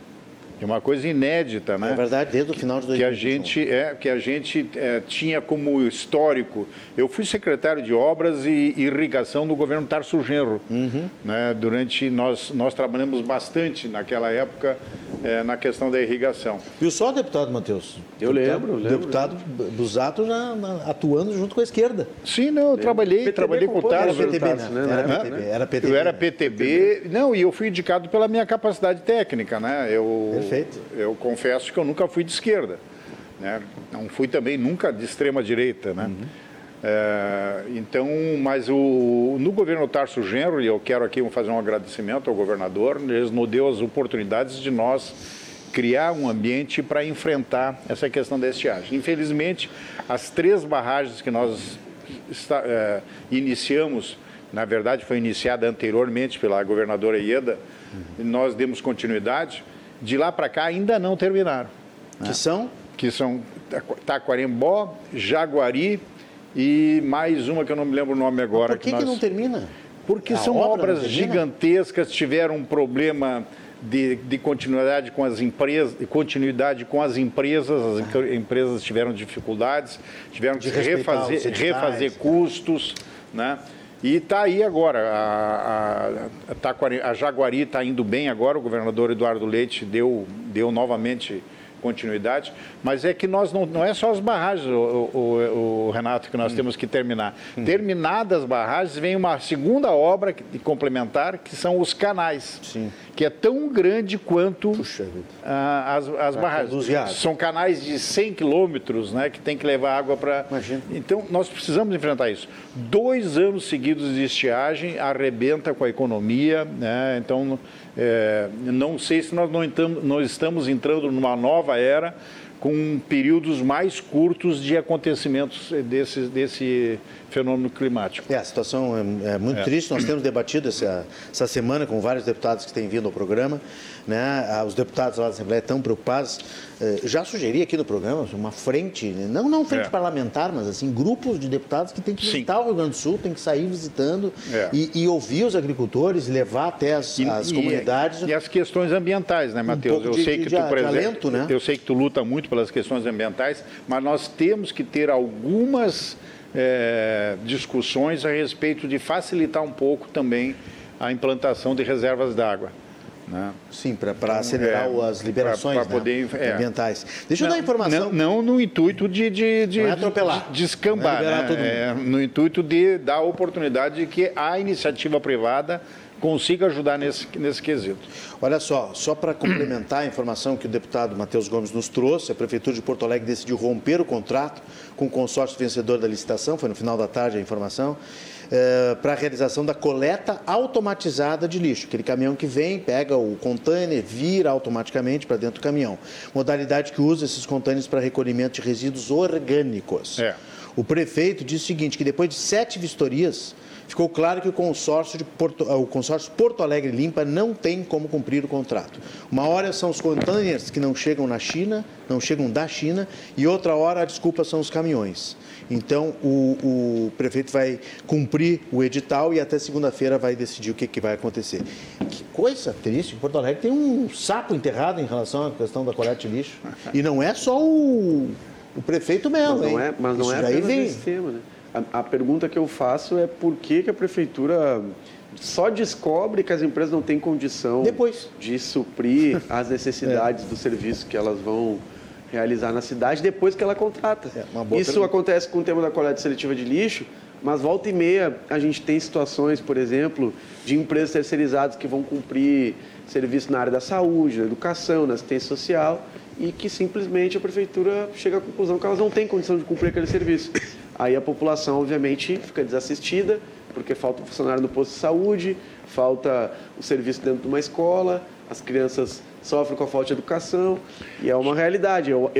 é uma coisa inédita, né? É verdade, desde o final de 2021. Que a gente, é, que a gente é, tinha como histórico. Eu fui secretário de Obras e Irrigação do governo Tarso Genro. Uhum. Né? Durante, nós, nós trabalhamos bastante naquela época é, na questão da irrigação. E o só, deputado Matheus? Eu deputado, lembro, lembro. Deputado Busato já atuando junto com a esquerda. Sim, não, eu trabalhei, PTB trabalhei com o Tarso. Era PTB, né? né? Era, PTB, era PTB. Eu era PTB, não, e eu fui indicado pela minha capacidade técnica, né? Eu, Perfeito. Eu confesso que eu nunca fui de esquerda, né? Não fui também nunca de extrema direita, né? Uhum. É, então, mas o, no governo Tarso Genro, e eu quero aqui fazer um agradecimento ao governador, eles nos deu as oportunidades de nós criar um ambiente para enfrentar essa questão da estiagem. Infelizmente, as três barragens que nós está, é, iniciamos, na verdade foi iniciada anteriormente pela governadora Ieda, uhum. nós demos continuidade, de lá para cá ainda não terminaram. Que são? Que são Taquarembó, Jaguari e mais uma que eu não me lembro o nome agora. Mas por que, que, nós... que não termina? Porque A são obra obras gigantescas, tiveram um problema de, de, continuidade com as empresas, continuidade com as empresas, as ah. empresas tiveram dificuldades, tiveram que refazer, refazer custos, né? E está aí agora, a, a, a Jaguari está indo bem agora, o governador Eduardo Leite deu, deu novamente continuidade, mas é que nós não, não é só as barragens, o, o, o Renato, que nós hum. temos que terminar. Hum. Terminadas as barragens, vem uma segunda obra complementar, que são os canais. Sim. Que é tão grande quanto ah, as, as barragens. São canais de 100 quilômetros, né, que tem que levar água para. Então, nós precisamos enfrentar isso. Dois anos seguidos de estiagem arrebenta com a economia, né? Então é, não sei se nós não, estamos, nós estamos entrando numa nova era com períodos mais curtos de acontecimentos desse, desse fenômeno climático. É, a situação é, é muito é. triste. Nós temos debatido essa, essa semana com vários deputados que têm vindo ao programa. Né? Ah, os deputados lá da Assembleia estão preocupados. Eh, já sugeri aqui no programa uma frente, não não frente é. parlamentar, mas assim grupos de deputados que têm que visitar Sim. o Rio Grande do Sul, têm que sair visitando é. e, e, ouvir os agricultores, levar até as, e, as comunidades. E, e, as questões ambientais, né, Matheus? Um eu de, sei que de, tu, por exemplo, né? eu sei que tu luta muito pelas questões ambientais, mas nós temos que ter algumas é, discussões a respeito de facilitar um pouco também a implantação de reservas d'água. Né? Sim, para então, acelerar é, as liberações pra, pra né? poder, é. ambientais. Deixa eu dar informação. Não, não, no intuito de, de, de, não é atropelar. de, de escambar, né? é, no intuito de dar a oportunidade de que a iniciativa privada consiga ajudar nesse, nesse quesito. Olha só, só para complementar a informação que o deputado Matheus Gomes nos trouxe, a Prefeitura de Porto Alegre decidiu romper o contrato com o consórcio vencedor da licitação, foi no final da tarde a informação, é, para a realização da coleta automatizada de lixo. Aquele caminhão que vem, pega o container, vira automaticamente para dentro do caminhão. Modalidade que usa esses containers para recolhimento de resíduos orgânicos. É. O prefeito disse o seguinte, que depois de sete vistorias, ficou claro que o consórcio, de Porto, o consórcio Porto Alegre Limpa não tem como cumprir o contrato. Uma hora são os containers que não chegam na China, não chegam da China, e outra hora a desculpa são os caminhões. Então, o, o prefeito vai cumprir o edital e até segunda-feira vai decidir o que, que vai acontecer. Que coisa triste, Porto Alegre tem um sapo enterrado em relação à questão da coleta de lixo. E não é só o, o prefeito mesmo, mas não é, mas não Isso é apenas vem. tema, né? A, a, pergunta que eu faço é por que, que a prefeitura só descobre que as empresas não têm condição Depois. de suprir as necessidades é. do serviço que elas vão realizar na cidade depois que ela contrata. É, Isso pergunta. acontece com o tema da coleta seletiva de lixo, mas volta e meia a gente tem situações, por exemplo, de empresas terceirizadas que vão cumprir serviço na área da saúde, da educação, da assistência social e que simplesmente a prefeitura chega à conclusão que elas não têm condição de cumprir aquele serviço. Aí a população, obviamente, fica desassistida, porque falta um funcionário no posto de saúde, falta o serviço dentro de uma escola, as crianças sofrem com a falta de educação, e é uma realidade. Eu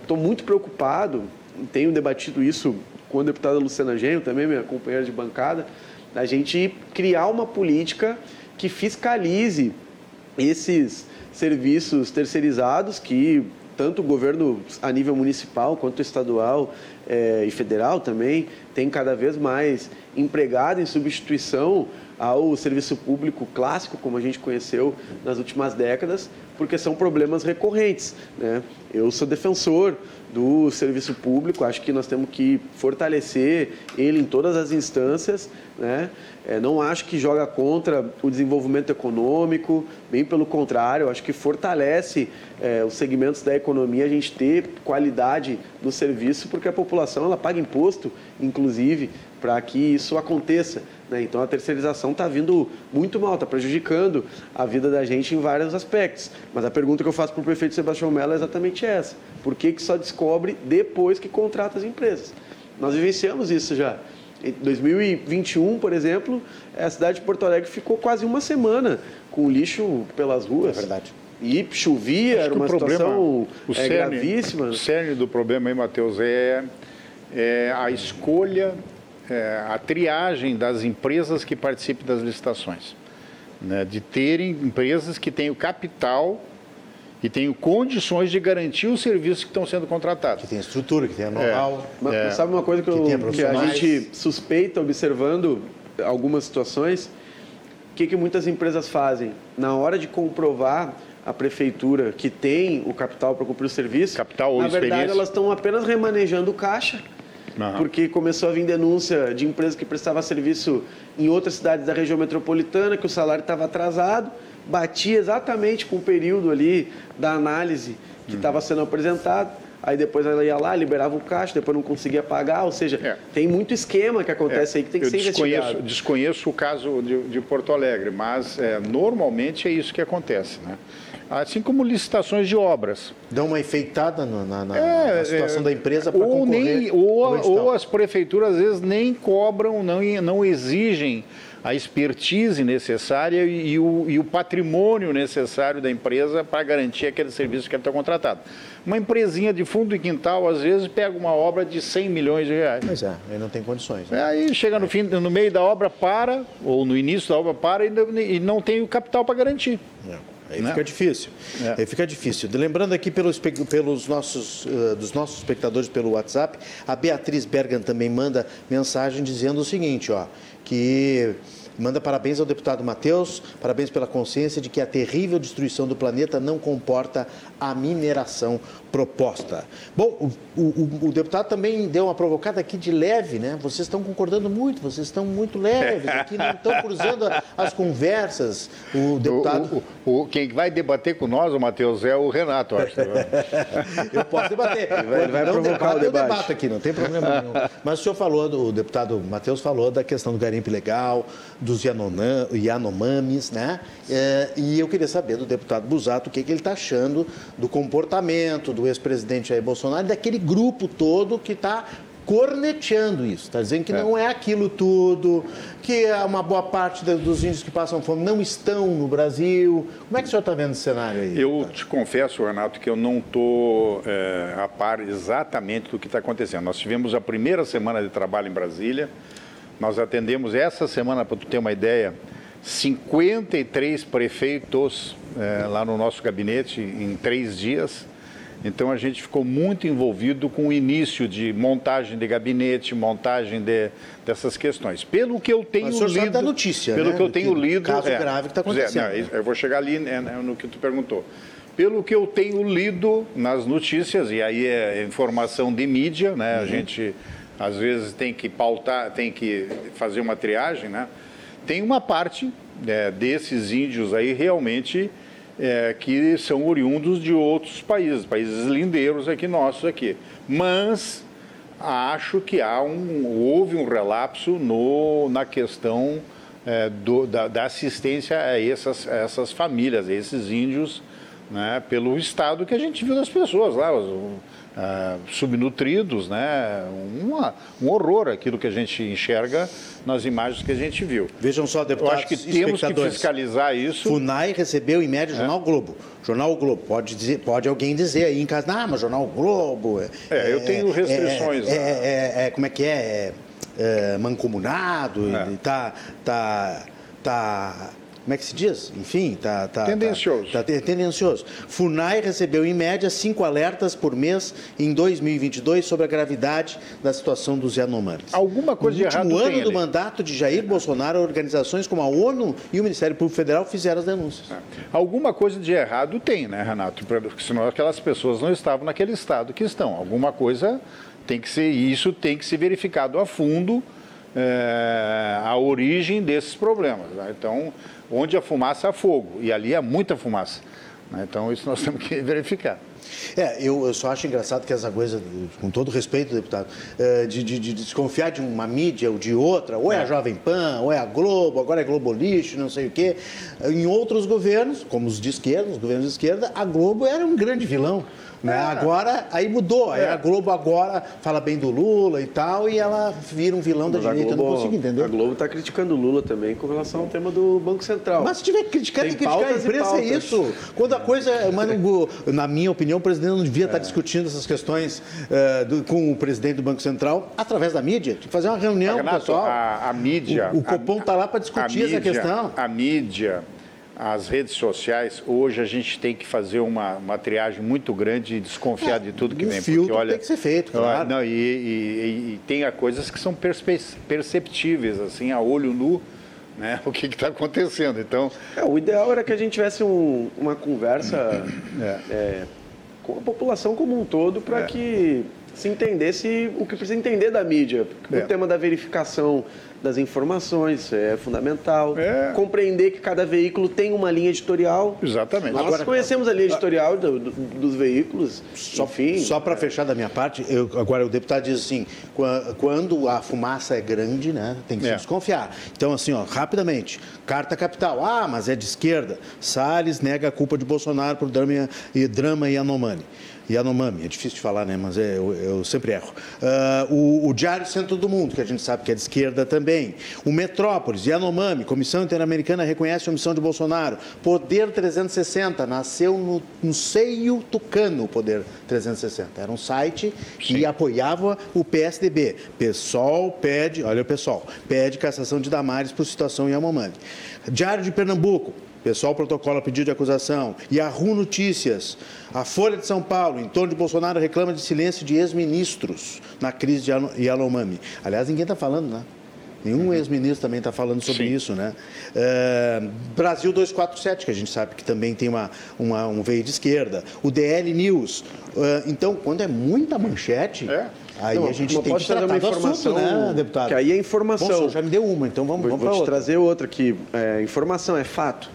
estou muito preocupado, tenho debatido isso com a deputada Luciana Genho, também minha companheira de bancada, da gente criar uma política que fiscalize esses serviços terceirizados que tanto o governo a nível municipal quanto estadual é, e federal também tem cada vez mais empregado em substituição ao serviço público clássico, como a gente conheceu nas últimas décadas, porque são problemas recorrentes. Né? Eu sou defensor do serviço público, acho que nós temos que fortalecer ele em todas as instâncias. Né? É, não acho que joga contra o desenvolvimento econômico, bem pelo contrário, acho que fortalece é, os segmentos da economia a gente ter qualidade no serviço, porque a população ela paga imposto, inclusive, para que isso aconteça. Né? Então a terceirização está vindo muito mal, está prejudicando a vida da gente em vários aspectos. Mas a pergunta que eu faço para o prefeito Sebastião Mello é exatamente essa: por que, que só descobre depois que contrata as empresas? Nós vivenciamos isso já. Em 2021, por exemplo, a cidade de Porto Alegre ficou quase uma semana com lixo pelas ruas. É verdade. E chovia, Acho era que uma problema, situação o é, cerne, gravíssima. O cerne do problema aí, Matheus, é, é a escolha, é, a triagem das empresas que participem das licitações. Né? De terem empresas que tenham capital e tenham condições de garantir os serviços que estão sendo contratados. Que tem estrutura, que tem know-how. Mas É. sabe uma coisa que, eu- Que a gente suspeita observando algumas situações? O que, que muitas empresas fazem? Na hora de comprovar a prefeitura que tem o capital para cumprir o serviço, Capital ou na verdade elas estão apenas remanejando o caixa. Aham. Porque começou a vir denúncia de empresa que prestava serviço em outras cidades da região metropolitana, que o salário estava atrasado, batia exatamente com o período ali da análise que estava sendo apresentado. Aí depois ela ia lá, liberava o caixa, depois não conseguia pagar. Ou seja, É. tem muito esquema que acontece aí que tem que eu ser desconheço, investigado. desconheço o caso de, de Porto Alegre, mas é, normalmente é isso que acontece. Né? Assim como licitações de obras. Dá uma enfeitada no- na, na- É, na situação é, da empresa para concorrer. nem ou, ou as prefeituras às vezes nem cobram, não, não exigem a expertise necessária e, e o, e o patrimônio necessário da empresa para garantir aquele serviço que ela está contratado. Uma empresinha de fundo e quintal, às vezes, pega uma obra de 100 milhões de reais. Pois é, aí não tem condições. né? Aí chega no, fim, no meio da obra, para, ou no início da obra, para e não, e não tem o capital para garantir. Não, Aí Né? fica difícil. É. Aí fica difícil. Lembrando aqui pelos, pelos nossos, eh, dos nossos espectadores pelo WhatsApp, a Beatriz Bergan também manda mensagem dizendo o seguinte, ó, que manda parabéns ao deputado Matheus, parabéns pela consciência de que a terrível destruição do planeta não comporta a mineração proposta. Bom, o, o- o deputado também deu uma provocada aqui de leve, né? Vocês estão concordando muito, vocês estão muito leves aqui, não estão cruzando as conversas. O deputado... O, quem vai debater com nós, o Matheus, é o Renato, acho. Eu posso debater. vai- ele vai Não provocar debate, o debate. Eu debato aqui, não tem problema nenhum. Mas o senhor falou, o deputado Matheus falou da questão do garimpo legal, dos Yanonan- Yanomamis, né? É, e eu queria saber do deputado Busato o que, que ele está achando do comportamento do ex-presidente Jair Bolsonaro, e daquele grupo todo que está corneteando isso, está dizendo que não é aquilo tudo, que é uma boa parte dos índios que passam fome não estão no Brasil. Como é que o senhor está vendo esse cenário aí? Eu te confesso, Renato, que eu não estou a par exatamente do que está acontecendo. Nós tivemos a primeira semana de trabalho em Brasília. Nós atendemos essa semana, para tu ter uma ideia, 53 prefeitos eh, lá no nosso gabinete em três dias. Então a gente ficou muito envolvido com o início de montagem de gabinete, montagem de, dessas questões. Pelo que eu tenho Mas o lido, da notícia, pelo né? que eu tenho que- lido, caso grave que tá Pois é, acontecendo. não, eu vou chegar ali né, no que tu perguntou. Pelo que eu tenho lido nas notícias, e aí é informação de mídia, né? Uhum. A gente às vezes tem que pautar, tem que fazer uma triagem, né? Tem uma parte né, desses índios aí realmente é, que são oriundos de outros países, países lindeiros aqui nossos aqui. Mas acho que há um, houve um relapso no, na questão é, do- da, da assistência a essas, a essas famílias, a esses índios, né, pelo estado que a gente viu das pessoas lá, os, ah, subnutridos, né, uma, um horror aquilo que a gente enxerga nas imagens que a gente viu. Vejam só, Eu deputados acho que temos que fiscalizar isso. FUNAI recebeu em média o Jornal Globo. Jornal Globo, pode, dizer, pode alguém dizer aí em casa, ah, mas Jornal Globo. É, eu tenho restrições, É, né? é- é- como é que é? É, é mancomunado, É. e tá, tá, tá. Como é que se diz? Enfim, tá. tá Tendencioso. Tá, tá te- tendencioso. FUNAI recebeu em média cinco alertas por mês em 2022 sobre a gravidade da situação dos Yanomamis. Alguma coisa de no errado último ano tem do mandato de Jair Bolsonaro, organizações como a ONU e o Ministério Público Federal fizeram as denúncias. Alguma coisa de errado tem, né, Renato? Porque senão aquelas pessoas não estavam naquele estado que estão. Alguma coisa tem que ser, e isso tem que ser verificado a fundo é, a origem desses problemas. né? Então, onde a fumaça há fogo, e ali há muita fumaça. Né? Então, isso nós temos que verificar. É, eu, eu, só acho engraçado que essa coisa, com todo respeito, deputado, é, de, de, de, desconfiar de uma mídia ou de outra, ou é, é a Jovem Pan, ou é a Globo, agora é Globo Lixo, não sei o quê. Em outros governos, como os de esquerda, os governos de esquerda, a Globo era um grande vilão. Né? É. Agora, aí mudou. Aí é. a Globo agora fala bem do Lula e tal, e ela vira um vilão Mas da direita. Globo, eu não consigo entender. A Globo está criticando o Lula também com relação ao tema do Banco Central. Mas se tiver que criticar, tem que criticar a imprensa, é isso. Quando a coisa. Mas, na minha opinião, o presidente não devia estar é. discutindo essas questões uh, do, com o presidente do Banco Central através da mídia. Tem que fazer uma reunião com o pessoal. A, a mídia. O, o Copom está lá para discutir essa mídia, questão. A mídia as redes sociais, hoje a gente tem que fazer uma, uma triagem muito grande e desconfiar é, de tudo que um vem. Filtro porque, olha, tem que ser feito, claro. Não, e, e, e, tem coisas que são perceptíveis, assim, a olho nu, né, o que está acontecendo. Então, é, o ideal era que a gente tivesse um, uma conversa é. É, com a população como um todo para é. que se entendesse o que precisa entender da mídia. O é. tema da verificação das informações, é fundamental. É. Compreender que cada veículo tem uma linha editorial. Exatamente. Nós agora, conhecemos a linha editorial do, do, dos veículos, só, enfim. Só para fechar da minha parte, eu, agora o deputado diz assim, quando a fumaça é grande, né, tem que é. se desconfiar. Então, assim, ó, rapidamente, carta capital, ah, mas é de esquerda. Salles nega a culpa de Bolsonaro por drama e, drama e Anomani. Yanomami, é difícil de falar, né? Mas é, eu, eu, sempre erro. Uh, o, o, Diário Centro do Mundo, que a gente sabe que é de esquerda também. O Metrópolis, Yanomami, Comissão Interamericana reconhece a omissão de Bolsonaro. Poder 360, nasceu no, no seio tucano o Poder 360. Era um site que Sim. apoiava o PSDB. PSOL pede, olha o pessoal, pede cassação de Damares por situação em Yanomami. Diário de Pernambuco, Pessoal protocola pedido de acusação. Yahoo Notícias. A Folha de São Paulo, em torno de Bolsonaro, reclama de silêncio de ex-ministros na crise de Yanomami. Aliás, ninguém está falando, né? Nenhum ex-ministro também está falando sobre Sim. isso, né? É, Brasil 247, que a gente sabe que também tem uma, uma, um veio de esquerda. O DL News. É, então, quando é muita manchete, é. Aí não, a gente tem que tratar uma informação, assunto, né, deputado? Que aí é informação. Bom, já me deu uma, então vamos, vamos outra. trazer outra aqui. É, informação é fato.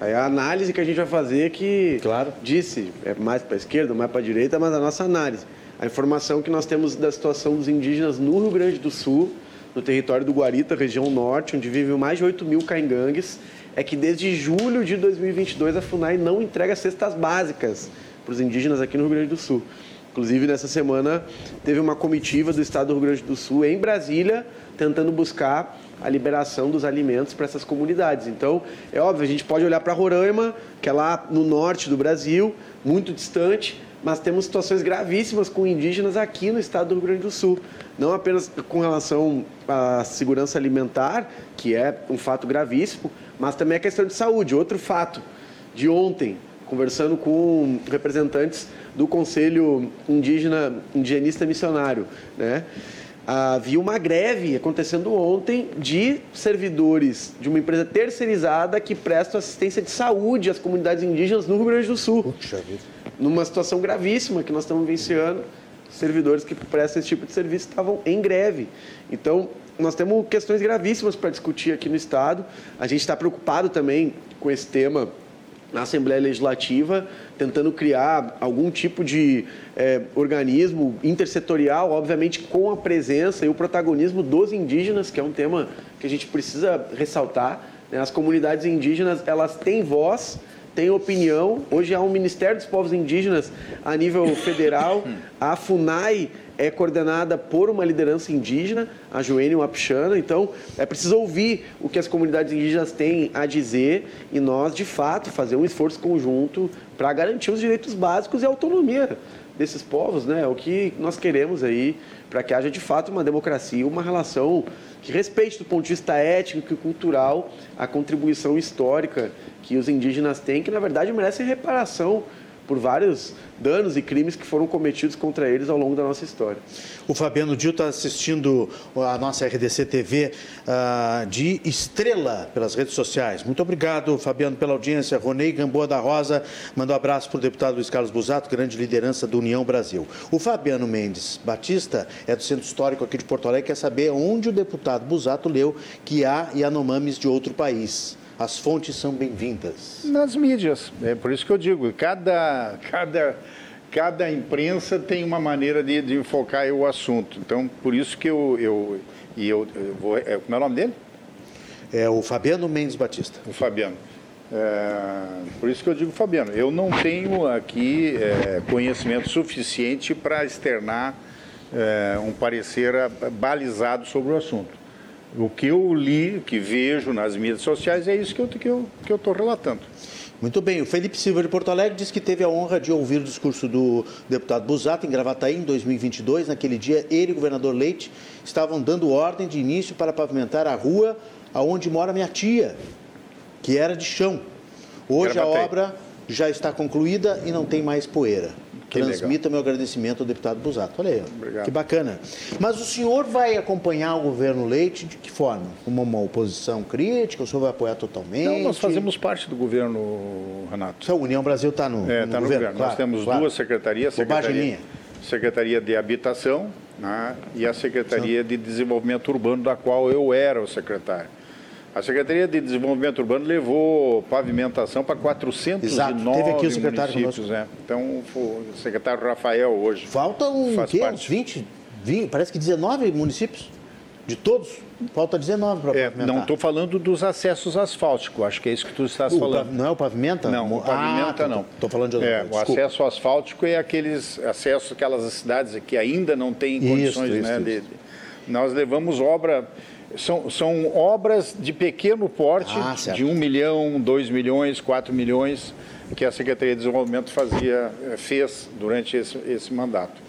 Aí a análise que a gente vai fazer que claro. disse, é mais para a esquerda, mais para a direita, mas a nossa análise. A informação que nós temos da situação dos indígenas no Rio Grande do Sul, no território do Guarita, região norte, onde vivem mais de 8 mil caingangues, é que desde julho de 2022 a FUNAI não entrega cestas básicas para os indígenas aqui no Rio Grande do Sul. Inclusive, nessa semana, teve uma comitiva do Estado do Rio Grande do Sul em Brasília, tentando buscar a liberação dos alimentos para essas comunidades. Então, é óbvio, a gente pode olhar para Roraima, que é lá no norte do Brasil, muito distante, mas temos situações gravíssimas com indígenas aqui no estado do Rio Grande do Sul. Não apenas com relação à segurança alimentar, que é um fato gravíssimo, mas também a questão de saúde. Outro fato de ontem, conversando com representantes do Conselho Indígena Indigenista Missionário, né? Havia uma greve acontecendo ontem de servidores de uma empresa terceirizada que presta assistência de saúde às comunidades indígenas no Rio Grande do Sul. Puxa vida. Numa situação gravíssima que nós estamos vivenciando, servidores que prestam esse tipo de serviço estavam em greve. Então, nós temos questões gravíssimas para discutir aqui no Estado. A gente está preocupado também com esse tema na Assembleia Legislativa, tentando criar algum tipo de é, organismo intersetorial, obviamente com a presença e o protagonismo dos indígenas, que é um tema que a gente precisa ressaltar. Né? As comunidades indígenas elas têm voz, têm opinião. Hoje há um Ministério dos Povos Indígenas a nível federal, a FUNAI é coordenada por uma liderança indígena, a Joênia Wapichana. Então, é preciso ouvir o que as comunidades indígenas têm a dizer e nós, de fato, fazer um esforço conjunto para garantir os direitos básicos e a autonomia desses povos, né? É o que nós queremos aí para que haja de fato uma democracia, uma relação que respeite do ponto de vista étnico e cultural a contribuição histórica que os indígenas têm, que na verdade merecem reparação por vários danos e crimes que foram cometidos contra eles ao longo da nossa história. O Fabiano Dil está assistindo a nossa RDC TV uh, ah, de estrela pelas redes sociais. Muito obrigado, Fabiano, pela audiência. Ronei Gamboa da Rosa mandou um abraço para o deputado Luiz Carlos Busato, grande liderança do União Brasil. O Fabiano Mendes Batista é do Centro Histórico aqui de Porto Alegre, quer saber onde o deputado Busato leu que há Yanomamis de outro país as fontes são bem-vindas? Nas mídias. É por isso que eu digo, cada, cada, cada imprensa tem uma maneira de, de enfocar o assunto. Então, por isso que eu, eu, e eu, eu vou. É, como é o nome dele? É o Fabiano Mendes Batista. O Fabiano. É, por isso que eu digo, Fabiano, eu não tenho aqui é, conhecimento suficiente para externar é, um parecer balizado sobre o assunto. O que eu li, o que vejo nas mídias sociais, é isso que eu estou que eu, que eu relatando. Muito bem. O Felipe Silva de Porto Alegre diz que teve a honra de ouvir o discurso do deputado Busato em Gravataí em 2022. Naquele dia, ele e o governador Leite estavam dando ordem de início para pavimentar a rua aonde mora minha tia, que era de chão. Hoje a obra já está concluída e não tem mais poeira. Que Transmita legal. meu agradecimento ao deputado Busato. Olha aí, Obrigado. que bacana. Mas o senhor vai acompanhar o governo Leite de que forma? Como uma oposição crítica? O senhor vai apoiar totalmente? Não, nós fazemos parte do governo, Renato. A União Brasil está no, é, no, tá no, governo. Claro, nós temos claro. duas secretarias. Secretaria, Secretaria de Habitação né, e a Secretaria Sim. de Desenvolvimento Urbano, da qual eu era o secretário. A Secretaria de Desenvolvimento Urbano levou pavimentação para 409 Exato. Teve aqui o secretário municípios. Né? Então, o secretário Rafael hoje. Faltam um, quê? uns 20, 20, parece que 19 municípios? De todos? Falta 19 para é, Não estou falando dos acessos asfálticos, acho que é isso que tu estás o, falando. Não é o pavimenta? Não, o pavimenta ah, não. Estou falando de outro. É, o acesso asfáltico é aqueles acessos aquelas cidades que ainda não têm condições isso, né, isso, de, Nós levamos obra são, são obras de pequeno porte, ah, de 1 milhão, 2 milhões, 4 milhões, que a Secretaria de Desenvolvimento fazia, eh, fez durante esse, esse mandato.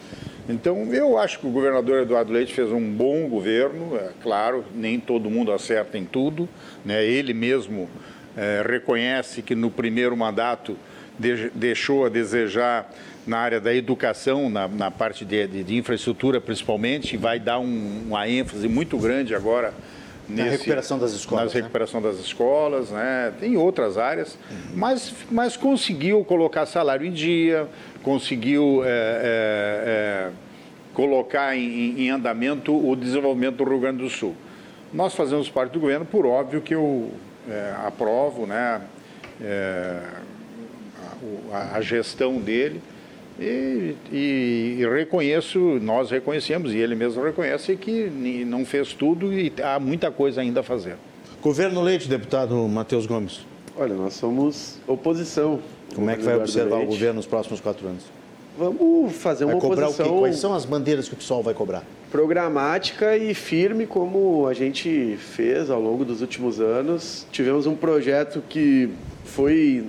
Então, eu acho que o governador Eduardo Leite fez um bom governo, é claro, nem todo mundo acerta em tudo, né? ele mesmo é, reconhece que no primeiro mandato de, deixou a desejar na área da educação, na, na parte de, de, de, infraestrutura principalmente, vai dar um, uma ênfase muito grande agora Nesse, na recuperação das escolas. Na né? recuperação das escolas, né? tem outras áreas, uhum. mas, mas conseguiu colocar salário em dia, conseguiu é, é, é, colocar em, em, andamento o desenvolvimento do Rio Grande do Sul. Nós fazemos parte do governo, por óbvio que eu é, aprovo né, é, a, a gestão dele e, e, e, reconheço, nós reconhecemos, e ele mesmo reconhece, que não fez tudo e há muita coisa ainda a fazer. Governo Leite, deputado Matheus Gomes. Olha, nós somos oposição. Como é que vai observar Leite. o governo nos próximos quatro anos? Vamos fazer uma vai cobrar oposição... O quê? Quais são as bandeiras que o pessoal vai cobrar? Programática e firme, como a gente fez ao longo dos últimos anos. Tivemos um projeto que foi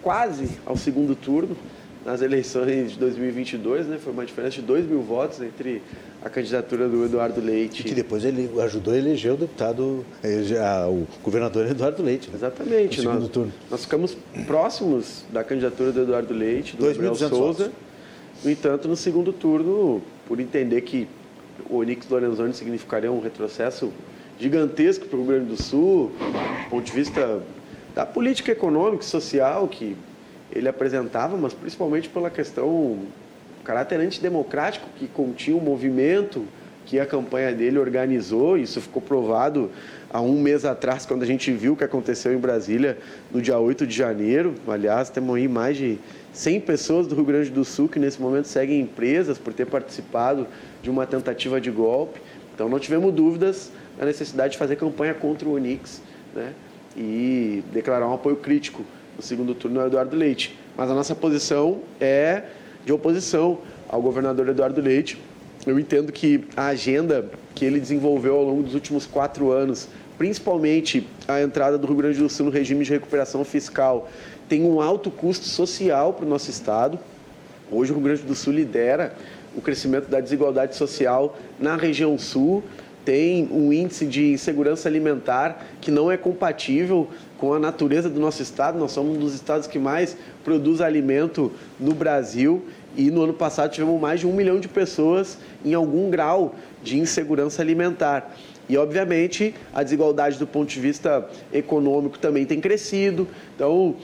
quase ao segundo turno, nas eleições de 2022, né? Foi uma diferença de 2 mil votos entre a candidatura do Eduardo Leite. E que depois ele ajudou a eleger o deputado, o governador Eduardo Leite. Né? Exatamente. No segundo nós, turno. Nós ficamos próximos da candidatura do Eduardo Leite, do Gabriel Souza. Votos. No entanto, no segundo turno, por entender que o Onix Lorenzoni significaria um retrocesso gigantesco para o Rio Grande do Sul, do ponto de vista da política econômica e social que ele apresentava, mas principalmente pela questão, caráter antidemocrático que continha o movimento que a campanha dele organizou. Isso ficou provado há um mês atrás, quando a gente viu o que aconteceu em Brasília no dia 8 de janeiro. Aliás, temos aí mais de 100 pessoas do Rio Grande do Sul que nesse momento seguem presas por ter participado de uma tentativa de golpe. Então não tivemos dúvidas da necessidade de fazer campanha contra o Onix né? e declarar um apoio crítico no segundo turno é o Eduardo Leite. Mas a nossa posição é de oposição ao governador Eduardo Leite. Eu entendo que a agenda que ele desenvolveu ao longo dos últimos quatro anos, principalmente a entrada do Rio Grande do Sul no regime de recuperação fiscal, tem um alto custo social para o nosso Estado. Hoje o Rio Grande do Sul lidera o crescimento da desigualdade social na região sul, tem um índice de insegurança alimentar que não é compatível com a natureza do nosso estado. Nós somos um dos estados que mais produz alimento no Brasil e no ano passado tivemos mais de um milhão de pessoas em algum grau de insegurança alimentar. E, obviamente, a desigualdade do ponto de vista econômico também tem crescido. Então,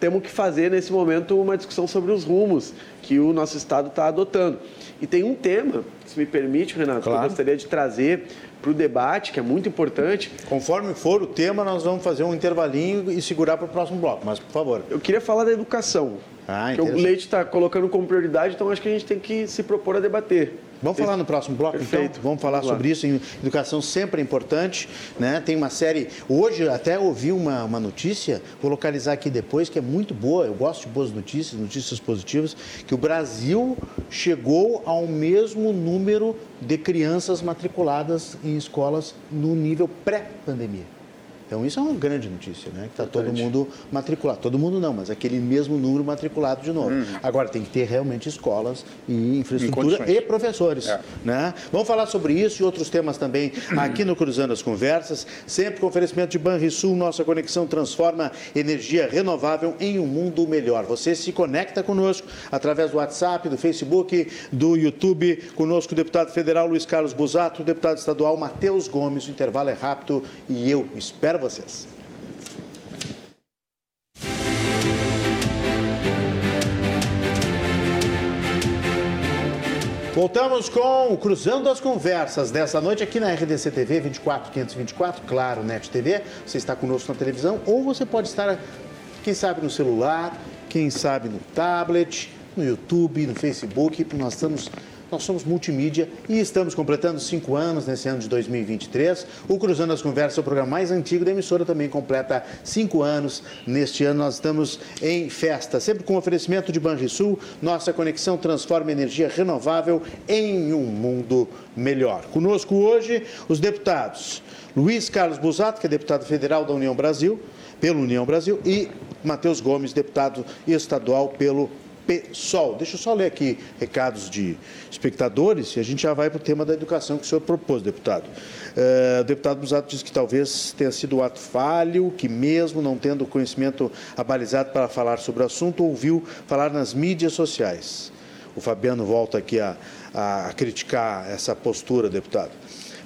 temos que fazer nesse momento uma discussão sobre os rumos que o nosso Estado está adotando. E tem um tema, se me permite, Renato, claro. que eu gostaria de trazer para o debate, que é muito importante. Conforme for o tema, nós vamos fazer um intervalinho e segurar para o próximo bloco, mas por favor. Eu queria falar da educação. Ah, que o Leite está colocando como prioridade, então acho que a gente tem que se propor a debater. Vamos falar no próximo bloco, então? Perfeito. então? Vamos falar Vamos sobre isso. Educação sempre é importante, né? Tem uma série... Hoje até ouvi uma, uma notícia, vou localizar aqui depois, que é muito boa. Eu gosto de boas notícias, notícias positivas, que o Brasil chegou ao mesmo número de crianças matriculadas em escolas no nível pré-pandemia. Então isso é uma grande notícia, né? Que está todo mundo matriculado. Todo mundo não, mas aquele mesmo número matriculado de novo. Uhum. Agora tem que ter realmente escolas e infraestrutura e professores. É. Né? Vamos falar sobre isso e outros temas também aqui no Cruzando as Conversas, sempre com oferecimento de Banrisul, nossa conexão transforma energia renovável em um mundo melhor. Você se conecta conosco através do WhatsApp, do Facebook, do YouTube, conosco o deputado federal Luiz Carlos Busato, o deputado estadual Matheus Gomes. O intervalo é rápido e eu espero Espero vocês. Voltamos com o Cruzando as Conversas dessa noite aqui na RDC TV 24524, claro, NET TV. Você está conosco na televisão ou você pode estar, quem sabe, no celular, quem sabe no tablet, no YouTube, no Facebook. Nós estamos nós somos multimídia e estamos completando cinco anos nesse ano de 2023. O Cruzando as Conversas é o programa mais antigo da emissora, também completa cinco anos. Neste ano nós estamos em festa, sempre com oferecimento de Banrisul. Nossa conexão transforma energia renovável em um mundo melhor. Conosco hoje os deputados Luiz Carlos Busato, que é deputado federal da União Brasil, pelo União Brasil, e Matheus Gomes, deputado estadual pelo PSOL. Deixa eu só ler aqui recados de espectadores e a gente já vai para o tema da educação que o senhor propôs, deputado. Uh, o deputado Busato diz que talvez tenha sido um ato falho, que mesmo não tendo conhecimento abalizado para falar sobre o assunto, ouviu falar nas mídias sociais. O Fabiano volta aqui a, a criticar essa postura, deputado.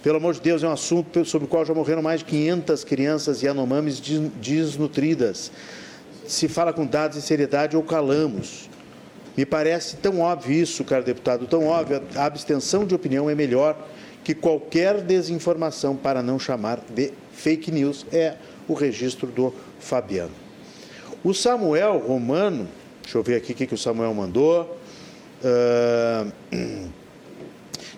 Pelo amor de Deus, é um assunto sobre o qual já morreram mais de 500 crianças Yanomamis desnutridas. Se fala com dados e seriedade ou calamos. Me parece tão óbvio isso, caro deputado, tão óbvio, a abstenção de opinião é melhor que qualquer desinformação para não chamar de fake news, é o registro do Fabiano. O Samuel Romano, deixa eu ver aqui o que, que o Samuel mandou, uh,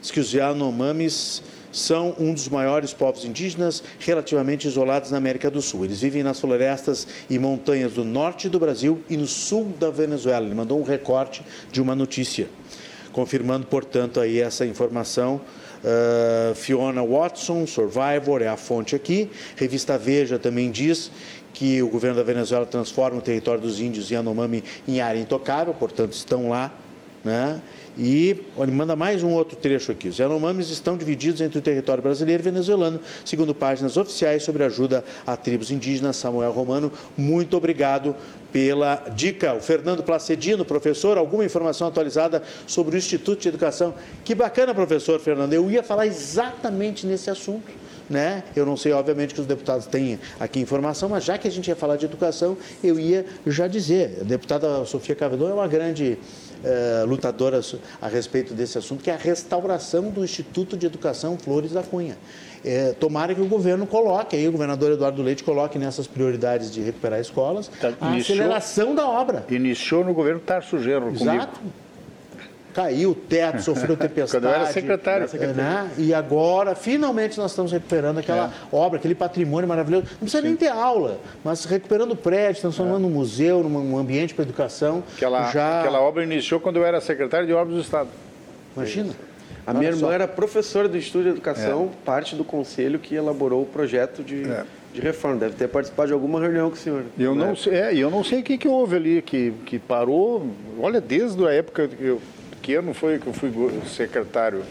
diz que os Yanomamis são um dos maiores povos indígenas relativamente isolados na América do Sul. Eles vivem nas florestas e montanhas do norte do Brasil e no sul da Venezuela. Ele mandou um recorte de uma notícia, confirmando, portanto, aí essa informação. Uh, Fiona Watson, Survivor, é a fonte aqui. Revista Veja também diz que o governo da Venezuela transforma o território dos índios Yanomami em área intocável, portanto, estão lá. Né? E ele manda mais um outro trecho aqui. Os Yanomamis estão divididos entre o território brasileiro e venezuelano, segundo páginas oficiais sobre ajuda a tribos indígenas. Samuel Romano, muito obrigado pela dica. O Fernando Placedino, professor, alguma informação atualizada sobre o Instituto de Educação? Que bacana, professor Fernando. Eu ia falar exatamente nesse assunto. Né? Eu não sei, obviamente, que os deputados têm aqui informação, mas já que a gente ia falar de educação, eu ia já dizer. A deputada Sofia Cavedon é uma grande eh, lutadoras a respeito desse assunto, que é a restauração do Instituto de Educação Flores da Cunha. É, tomara que o governo coloque, aí o governador Eduardo Leite coloque nessas prioridades de recuperar escolas, tá, a iniciou, aceleração da obra. Iniciou no governo Tarso Genro Exato. Caiu o teto, sofreu tempestade. Quando eu era secretário. Né? E agora, finalmente, nós estamos recuperando aquela é. obra, aquele patrimônio maravilhoso. Não precisa Sim. nem ter aula, mas recuperando o prédio, transformando é. um museu, num ambiente para educação. Aquela, já... aquela obra iniciou quando eu era secretário de obras do Estado. Imagina. A minha irmã era professora do Estudo de Educação, é. parte do conselho que elaborou o projeto de, é. de reforma. Deve ter participado de alguma reunião com o senhor. Eu não, sei, é, eu não sei o que, que houve ali, que, que parou. Olha, desde a época que eu que ano foi que eu fui secretário?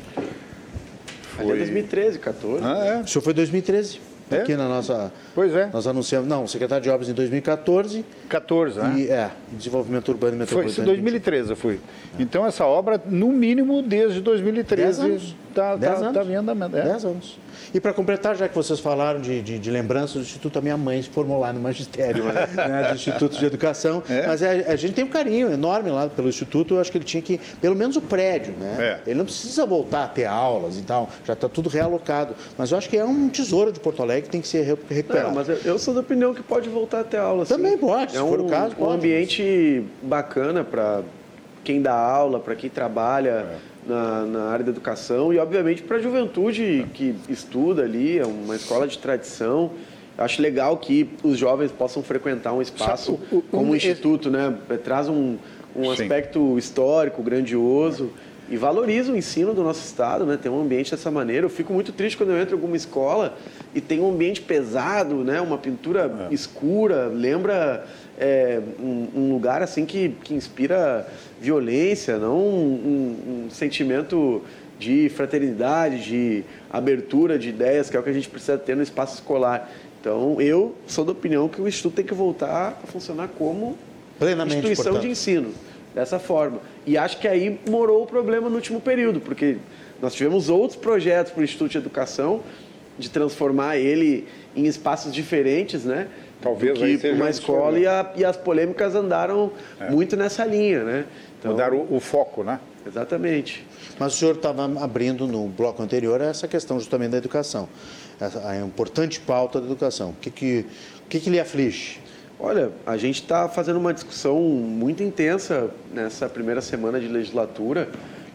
Foi... Ali é 2013, 14. Ah, é? O senhor foi 2013. é? aqui na nossa. Pois é. Nós anunciamos. Não, secretário de Obras em 2014. 14, né? E, é, Desenvolvimento Urbano e Metropolitano. Foi em 2013 eu fui. É. Então essa obra, no mínimo, desde 2013, está tá, tá, tá em andamento. É. Dez anos. E para completar, já que vocês falaram de, de, de, lembranças do Instituto, a minha mãe se formou lá no magistério né, do Instituto de Educação. É? Mas é, a gente tem um carinho enorme lá pelo Instituto. Eu acho que ele tinha que, pelo menos o prédio, né? É. Ele não precisa voltar a ter aulas e tal, já está tudo realocado. Mas eu acho que é um tesouro de Porto Alegre que tem que ser recuperado. Não, mas eu sou da opinião que pode voltar a ter aulas. Também pode, é se um, for o caso. Pode. Um ambiente bacana para quem dá aula, para quem trabalha. É na, na área da educação e, obviamente, para a juventude que estuda ali, é uma escola de tradição. Acho legal que os jovens possam frequentar um espaço o, o, como um instituto, né? Traz um, um aspecto histórico, grandioso e valoriza o ensino do nosso estado, né? Tem um ambiente dessa maneira. Eu fico muito triste quando eu entro em alguma escola e tem um ambiente pesado, né? Uma pintura é. escura, lembra é, um, um, lugar assim que, que inspira violência, não um, um, sentimento de fraternidade, de abertura de ideias, que é o que a gente precisa ter no espaço escolar. Então, eu sou da opinião que o Instituto tem que voltar a funcionar como Plenamente, instituição portanto. de ensino, dessa forma. E acho que aí morou o problema no último período, porque nós tivemos outros projetos para o Instituto de Educação, de transformar ele em espaços diferentes, né? Talvez que seja uma escola e, a, e, as polêmicas andaram é. muito nessa linha, né? Então, Mudaram o, o foco, né? Exatamente. Mas o senhor estava abrindo no bloco anterior essa questão justamente da educação, a importante pauta da educação. O que, que, o que, que lhe aflige? Olha, a gente está fazendo uma discussão muito intensa nessa primeira semana de legislatura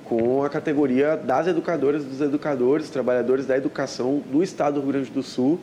com a categoria das educadoras, dos educadores, trabalhadores da educação do Estado do Rio Grande do Sul,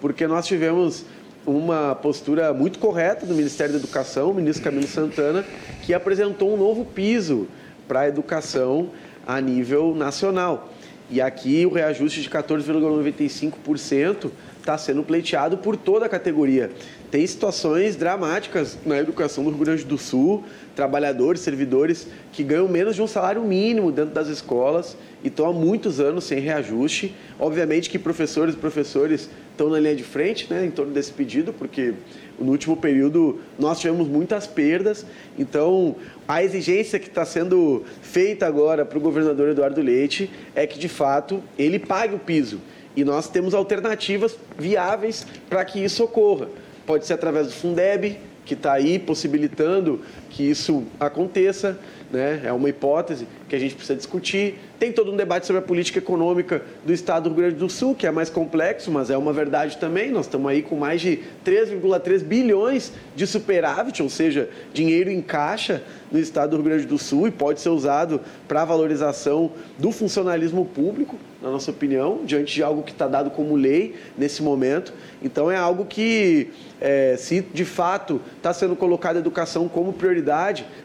porque nós tivemos uma postura muito correta do Ministério da Educação, o ministro Camilo Santana, que apresentou um novo piso para a educação a nível nacional. E aqui o reajuste de 14,95% está sendo pleiteado por toda a categoria. Tem situações dramáticas na educação do Rio Grande do Sul, trabalhadores, servidores que ganham menos de um salário mínimo dentro das escolas e estão há muitos anos sem reajuste. Obviamente que professores e professores estão na linha de frente né, em torno desse pedido, porque no último período nós tivemos muitas perdas. Então, a exigência que está sendo feita agora para o governador Eduardo Leite é que, de fato, ele pague o piso. E nós temos alternativas viáveis para que isso ocorra. Pode ser através do Fundeb, que está aí possibilitando que isso aconteça né? é uma hipótese que a gente precisa discutir. Tem todo um debate sobre a política econômica do Estado do Rio Grande do Sul, que é mais complexo, mas é uma verdade também. Nós estamos aí com mais de 3,3 bilhões de superávit, ou seja, dinheiro em caixa no Estado do Rio Grande do Sul e pode ser usado para a valorização do funcionalismo público, na nossa opinião, diante de algo que está dado como lei nesse momento. Então é algo que, é, se de fato está sendo colocada a educação como prioridade,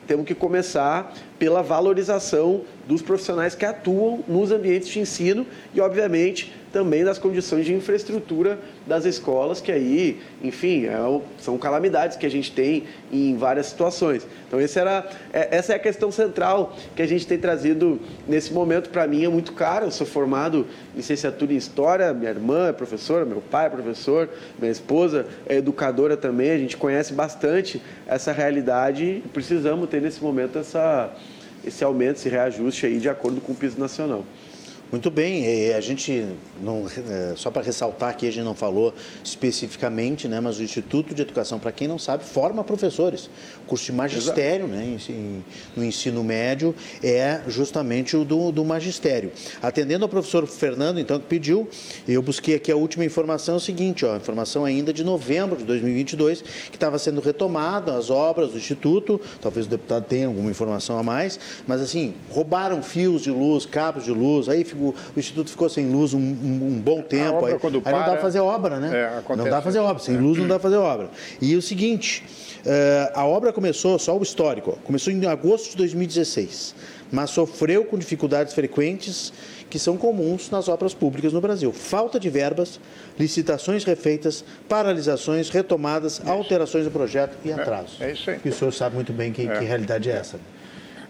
temos que começar pela valorização dos profissionais que atuam nos ambientes de ensino e, obviamente, também das condições de infraestrutura das escolas, que aí, enfim, é, são calamidades que a gente tem em várias situações. Então, era, é, essa é a questão central que a gente tem trazido nesse momento. Para mim é muito caro, eu sou formado em licenciatura em História, minha irmã é professora, meu pai é professor, minha esposa é educadora também, a gente conhece bastante essa realidade e precisamos ter nesse momento essa, esse aumento, esse reajuste aí de acordo com o piso nacional. Muito bem, a gente, não, é, só para ressaltar aqui, a gente não falou especificamente, né, mas o Instituto de Educação, para quem não sabe, forma professores. O curso de magistério né, no ensino médio é justamente o do, do magistério. Atendendo ao professor Fernando, então, que pediu, eu busquei aqui a última informação, é o seguinte, ó, informação ainda de novembro de 2022, que estava sendo retomada as obras do Instituto, talvez o deputado tenha alguma informação a mais, mas assim, roubaram fios de luz, cabos de luz, aí ficou o, o Instituto ficou sem luz um, um, um bom tempo. Obra, aí, aí para, não dá para fazer obra, né? É, não dá para fazer obra. Sem luz não dá para fazer obra. E o seguinte, uh, a obra começou, só o histórico, começou em agosto de 2016, mas sofreu com dificuldades frequentes que são comuns nas obras públicas no Brasil. Falta de verbas, licitações refeitas, paralisações, retomadas, alterações do projeto e atrasos. É, é isso aí. E o senhor sabe muito bem que, é. que realidade é essa.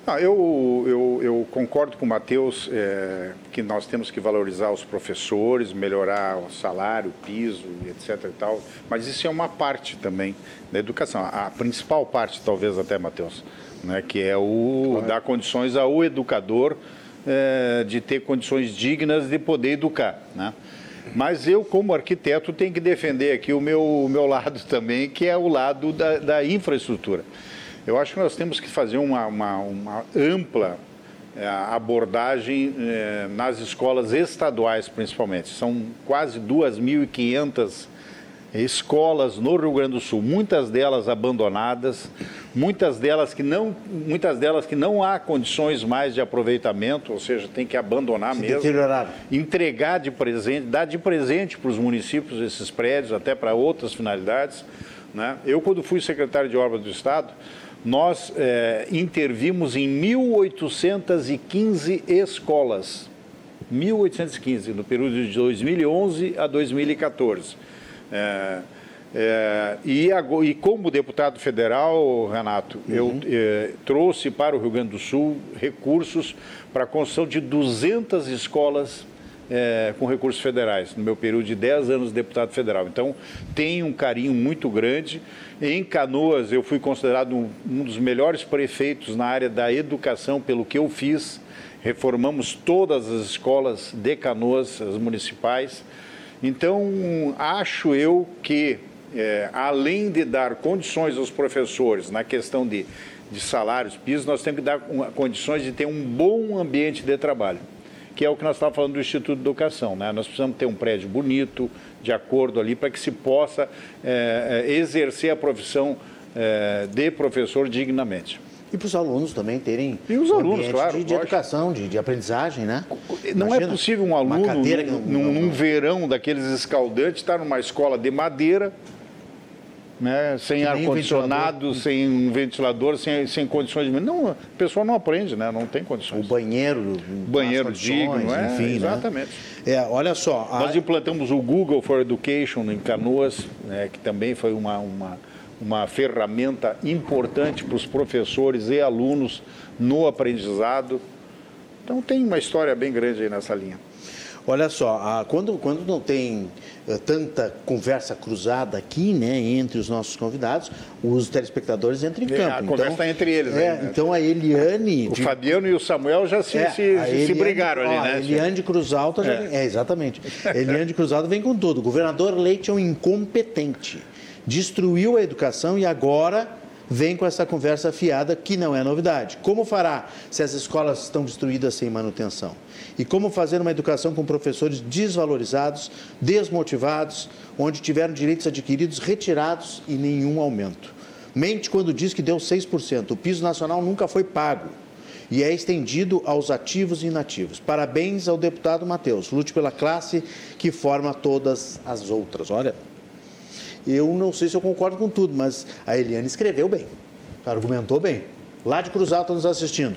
Ah, eu, eu, eu, concordo com o Matheus é, que nós temos que valorizar os professores, melhorar o salário, o piso, etc. E tal, mas isso é uma parte também da educação. A principal parte, talvez até, Matheus, né, que é o claro. dar condições ao educador é, de ter condições dignas de poder educar. Né? Mas eu, como arquiteto, tenho que defender aqui o meu, o meu lado também, que é o lado da, da infraestrutura. Eu acho que nós temos que fazer uma, uma, uma ampla é, abordagem é, nas escolas estaduais, principalmente. São quase 2.500 escolas no Rio Grande do Sul, muitas delas abandonadas, muitas delas que não, muitas delas que não há condições mais de aproveitamento, ou seja, tem que abandonar Se mesmo, entregar de presente, dar de presente para os municípios esses prédios, até para outras finalidades. Né? Eu, quando fui secretário de obras do Estado, nós é, intervimos em 1.815 escolas. 1.815, no período de 2011 a 2014. É, é, e, e, como deputado federal, Renato, uhum. eu é, trouxe para o Rio Grande do Sul recursos para a construção de 200 escolas é, com recursos federais, no meu período de 10 anos de deputado federal. Então, tem um carinho muito grande. Em Canoas, eu fui considerado um, um dos melhores prefeitos na área da educação pelo que eu fiz. Reformamos todas as escolas de Canoas, as municipais. Então, acho eu que, é, além de dar condições aos professores na questão de, de salários, pisos, nós temos que dar condições de ter um bom ambiente de trabalho, que é o que nós estávamos falando do Instituto de Educação. Né? Nós precisamos ter um prédio bonito, de acordo ali, para que se possa é, exercer a profissão é, de professor dignamente. E para os alunos também terem e os alunos, claro, de, de educação, de, de, aprendizagem, né? Não é Imagina, é possível um aluno, num, num, num verão daqueles escaldantes, estar numa escola de madeira, né, sem ar-condicionado, sem ventilador, sem, sem condições de. Não, a pessoa não aprende, né? não tem condições. O banheiro. Banheiro digno, é, enfim. Né? Exatamente. Né? É, olha só. Nós a... implantamos o Google for Education em Canoas, né, que também foi uma, uma uma ferramenta importante para os professores e alunos no aprendizado. Então tem uma história bem grande aí nessa linha. Olha só, quando, quando não tem eh, tanta conversa cruzada aqui, né, entre os nossos convidados, os telespectadores entram em é, campo. A conversa então, está entre eles. É, né? Então a Eliane... O de... Fabiano e o Samuel já se, é, se, Eliane, se, brigaram ali, ó, né? A Eliane de Cruz Alta, já, é. é exatamente. Eliane de Cruz Alta vem com tudo. O governador Leite é um incompetente destruiu a educação e agora vem com essa conversa fiada que não é novidade. Como fará se as escolas estão destruídas sem manutenção? E como fazer uma educação com professores desvalorizados, desmotivados, onde tiveram direitos adquiridos retirados e nenhum aumento? Mente quando diz que deu 6%. O piso nacional nunca foi pago e é estendido aos ativos e inativos. Parabéns ao deputado Matheus. Lute pela classe que forma todas as outras. Olha, eu não sei se eu concordo com tudo, mas a Eliane escreveu bem, argumentou bem. Lá de Cruz Alta nos assistindo.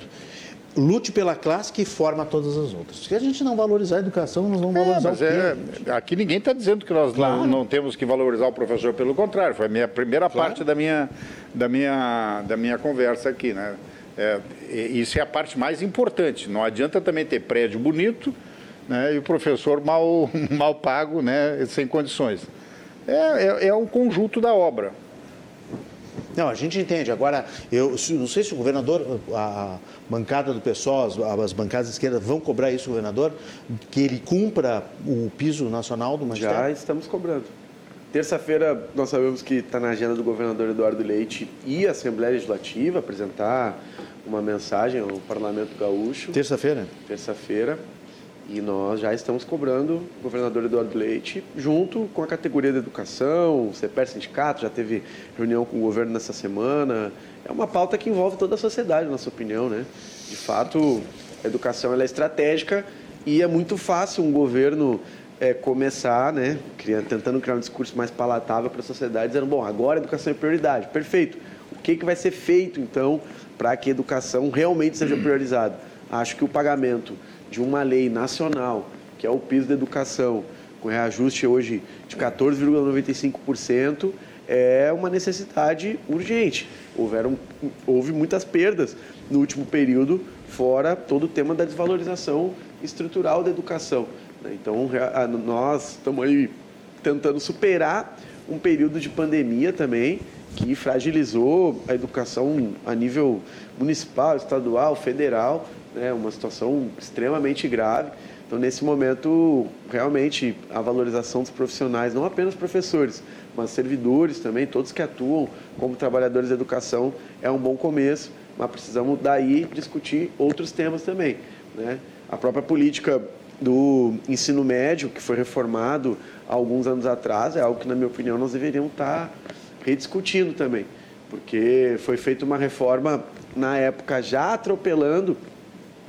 Lute pela classe que forma todas as outras. Se a gente não valorizar a educação, nós vamos é, valorizar mas o quê? É, aqui ninguém está dizendo que nós claro. não, não, temos que valorizar o professor, pelo contrário, foi a minha primeira claro. parte da minha, da, minha, da minha conversa aqui. Né? É, isso é a parte mais importante. Não adianta também ter prédio bonito né, e o professor mal, mal pago, né, sem condições. É, é, é um conjunto da obra. Não, a gente entende. Agora, eu não sei se o governador, a bancada do pessoal, as, as bancadas esquerdas vão cobrar isso, governador, que ele cumpra o piso nacional do magistério? Já estamos cobrando. Terça-feira, nós sabemos que está na agenda do governador Eduardo Leite e a Assembleia Legislativa apresentar uma mensagem ao Parlamento Gaúcho. Terça-feira? Terça-feira. E nós já estamos cobrando o governador Eduardo Leite, junto com a categoria da educação, o CEPER Sindicato, já teve reunião com o governo nessa semana. É uma pauta que envolve toda a sociedade, na nossa opinião. Né? De fato, a educação é estratégica e é muito fácil um governo é, começar, né, tentando criar um discurso mais palatável para a sociedade, dizendo, bom, agora a educação é prioridade. Perfeito. O que, que vai ser feito, então, para que a educação realmente seja priorizada? Acho que o pagamento de uma lei nacional, que é o piso da educação, com reajuste hoje de 14,95%, é uma necessidade urgente. Houveram, houve muitas perdas no último período, fora todo o tema da desvalorização estrutural da educação. Né? Então, nós estamos aí tentando superar um período de pandemia também, que fragilizou a educação a nível municipal, estadual, federal, né? uma situação extremamente grave. Então, nesse momento, realmente, a valorização dos profissionais, não apenas professores, mas servidores também, todos que atuam como trabalhadores da educação, é um bom começo, mas precisamos daí discutir outros temas também. Né? A própria política do ensino médio, que foi reformado há alguns anos atrás, é algo que, na minha opinião, nós deveríamos estar rediscutindo também, porque foi feita uma reforma na época já atropelando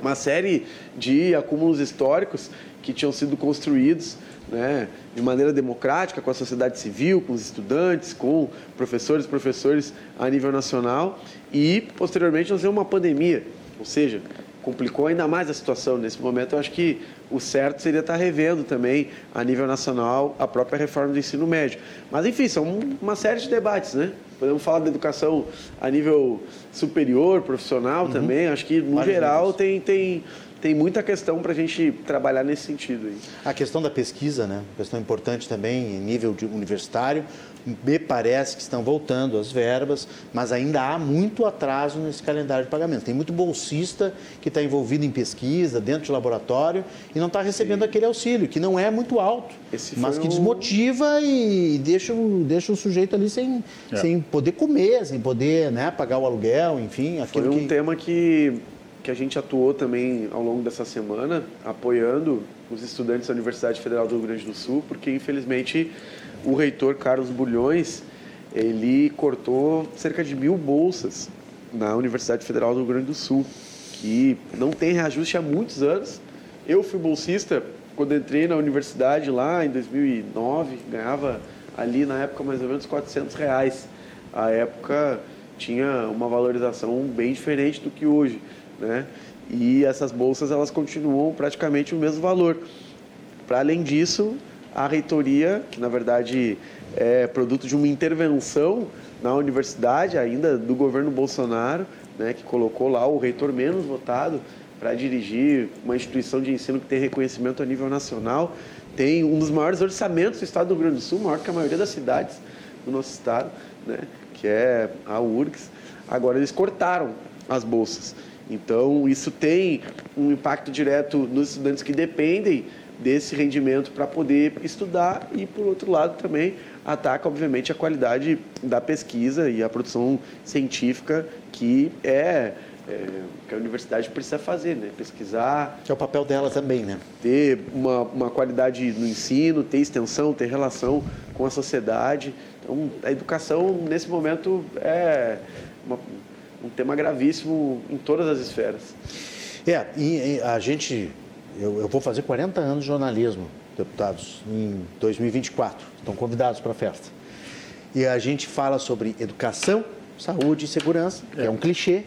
uma série de acúmulos históricos que tinham sido construídos né, de maneira democrática com a sociedade civil, com os estudantes, com professores, professores a nível nacional e posteriormente nós vemos uma pandemia, ou seja, complicou ainda mais a situação nesse momento. Eu acho que o certo seria estar revendo também a nível nacional a própria reforma do ensino médio. Mas enfim, são uma série de debates, né? Podemos falar da educação a nível superior, profissional uhum. também. Acho que, no geral, tem, tem, tem muita questão para a gente trabalhar nesse sentido. Aí. A questão da pesquisa, né? Questão importante também em nível universitário. Me parece que estão voltando as verbas, mas ainda há muito atraso nesse calendário de pagamento. Tem muito bolsista que está envolvido em pesquisa, dentro de laboratório, e não está recebendo Sim. aquele auxílio, que não é muito alto, mas que desmotiva e deixa, deixa o sujeito ali sem, é. sem poder comer, sem poder né, pagar o aluguel, enfim. Foi um que... tema que, que a gente atuou também ao longo dessa semana, apoiando os estudantes da Universidade Federal do Rio Grande do Sul, porque infelizmente o reitor Carlos Bulhões, ele cortou cerca de mil bolsas na Universidade Federal do Rio Grande do Sul, que não tem reajuste há muitos anos. Eu fui bolsista quando entrei na universidade lá em 2009, ganhava ali na época mais ou menos 400 reais. A época tinha uma valorização bem diferente do que hoje, né? E essas bolsas elas continuam praticamente o mesmo valor. Para além disso, a reitoria, que na verdade é produto de uma intervenção na universidade, ainda do governo Bolsonaro, né, que colocou lá o reitor menos votado para dirigir uma instituição de ensino que tem reconhecimento a nível nacional, tem um dos maiores orçamentos do estado do Rio Grande do Sul, maior que a maioria das cidades do nosso estado, né, que é a URGS. Agora eles cortaram as bolsas. Então, isso tem um impacto direto nos estudantes que dependem desse rendimento para poder estudar e, por outro lado, também ataca, obviamente, a qualidade da pesquisa e a produção científica que é, é, que a universidade precisa fazer, né? Pesquisar. Que é o papel dela também, né? Ter uma, uma qualidade no ensino, ter extensão, ter relação com a sociedade. Então, a educação, nesse momento, é uma, um tema gravíssimo em todas as esferas. É, e, e a gente eu, eu vou fazer 40 anos de jornalismo, deputados, em 2024. Estão convidados para a festa. E a gente fala sobre educação, saúde e segurança, que é, é um clichê,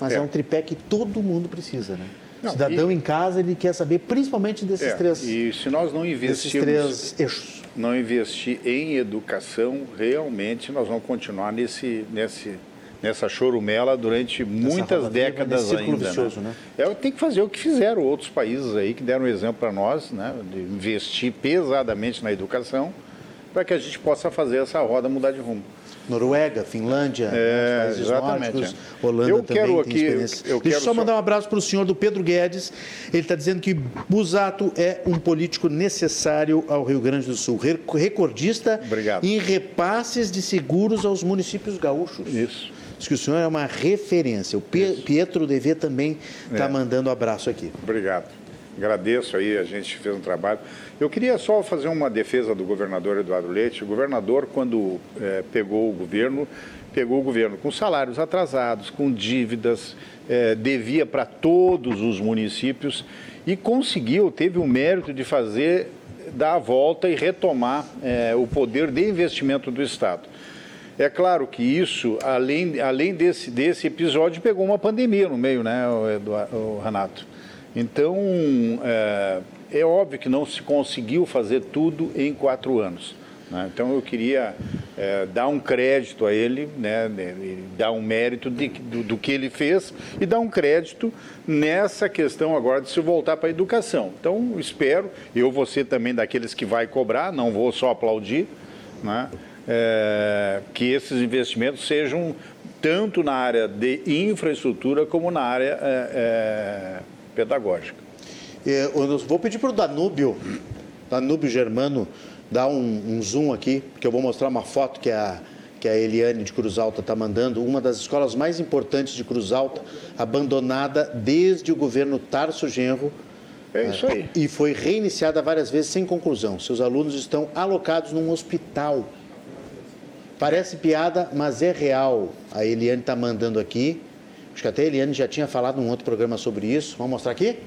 mas é. é. um tripé que todo mundo precisa, né? Não, cidadão e... em casa, ele quer saber principalmente desses é, três E se nós não investirmos... três eixos. Não investir em educação, realmente nós vamos continuar nesse, nesse nessa chorumela durante muitas décadas ainda. Né? Vicioso, né? Né? É, tem que fazer o que fizeram outros países aí que deram exemplo para nós, né, de investir pesadamente na educação, para que a gente possa fazer essa roda mudar de rumo. Noruega, Finlândia, é, países exatamente, nórdicos, é. Holanda eu também quero aqui, experiência. Eu, eu Deixa eu só mandar um abraço para o senhor do Pedro Guedes. Ele está dizendo que Busato é um político necessário ao Rio Grande do Sul, recordista Obrigado. em repasses de seguros aos municípios gaúchos. Isso. Diz que o senhor é uma referência. O Pietro Dv também está é. mandando abraço aqui. Obrigado. Agradeço aí, a gente fez um trabalho. Eu queria só fazer uma defesa do governador Eduardo Leite. O governador, quando é, pegou o governo, pegou o governo com salários atrasados, com dívidas, é, devia para todos os municípios e conseguiu, teve o mérito de fazer, dar a volta e retomar é, o poder de investimento do Estado. É claro que isso, além, além desse, desse episódio, pegou uma pandemia no meio, né, o, o Renato? Então, é, é óbvio que não se conseguiu fazer tudo em quatro anos. Né? Então eu queria é, dar um crédito a ele, né, dar um mérito de, do, do, que ele fez e dar um crédito nessa questão agora de se voltar para a educação. Então espero, eu vou ser também daqueles que vai cobrar, não vou só aplaudir, né, é, que esses investimentos sejam tanto na área de infraestrutura como na área é, é pedagógica. Eu vou pedir para o Danúbio, Danúbio Germano, dar um, um, zoom aqui, porque eu vou mostrar uma foto que a, que a Eliane de Cruz Alta está mandando, uma das escolas mais importantes de Cruz Alta, abandonada desde o governo Tarso Genro. É isso aí. E foi reiniciada várias vezes sem conclusão. Seus alunos estão alocados num hospital. Parece piada, mas é real. A Eliane está mandando aqui. Acho que até a Eliane já tinha falado num outro programa sobre isso. Vamos mostrar aqui?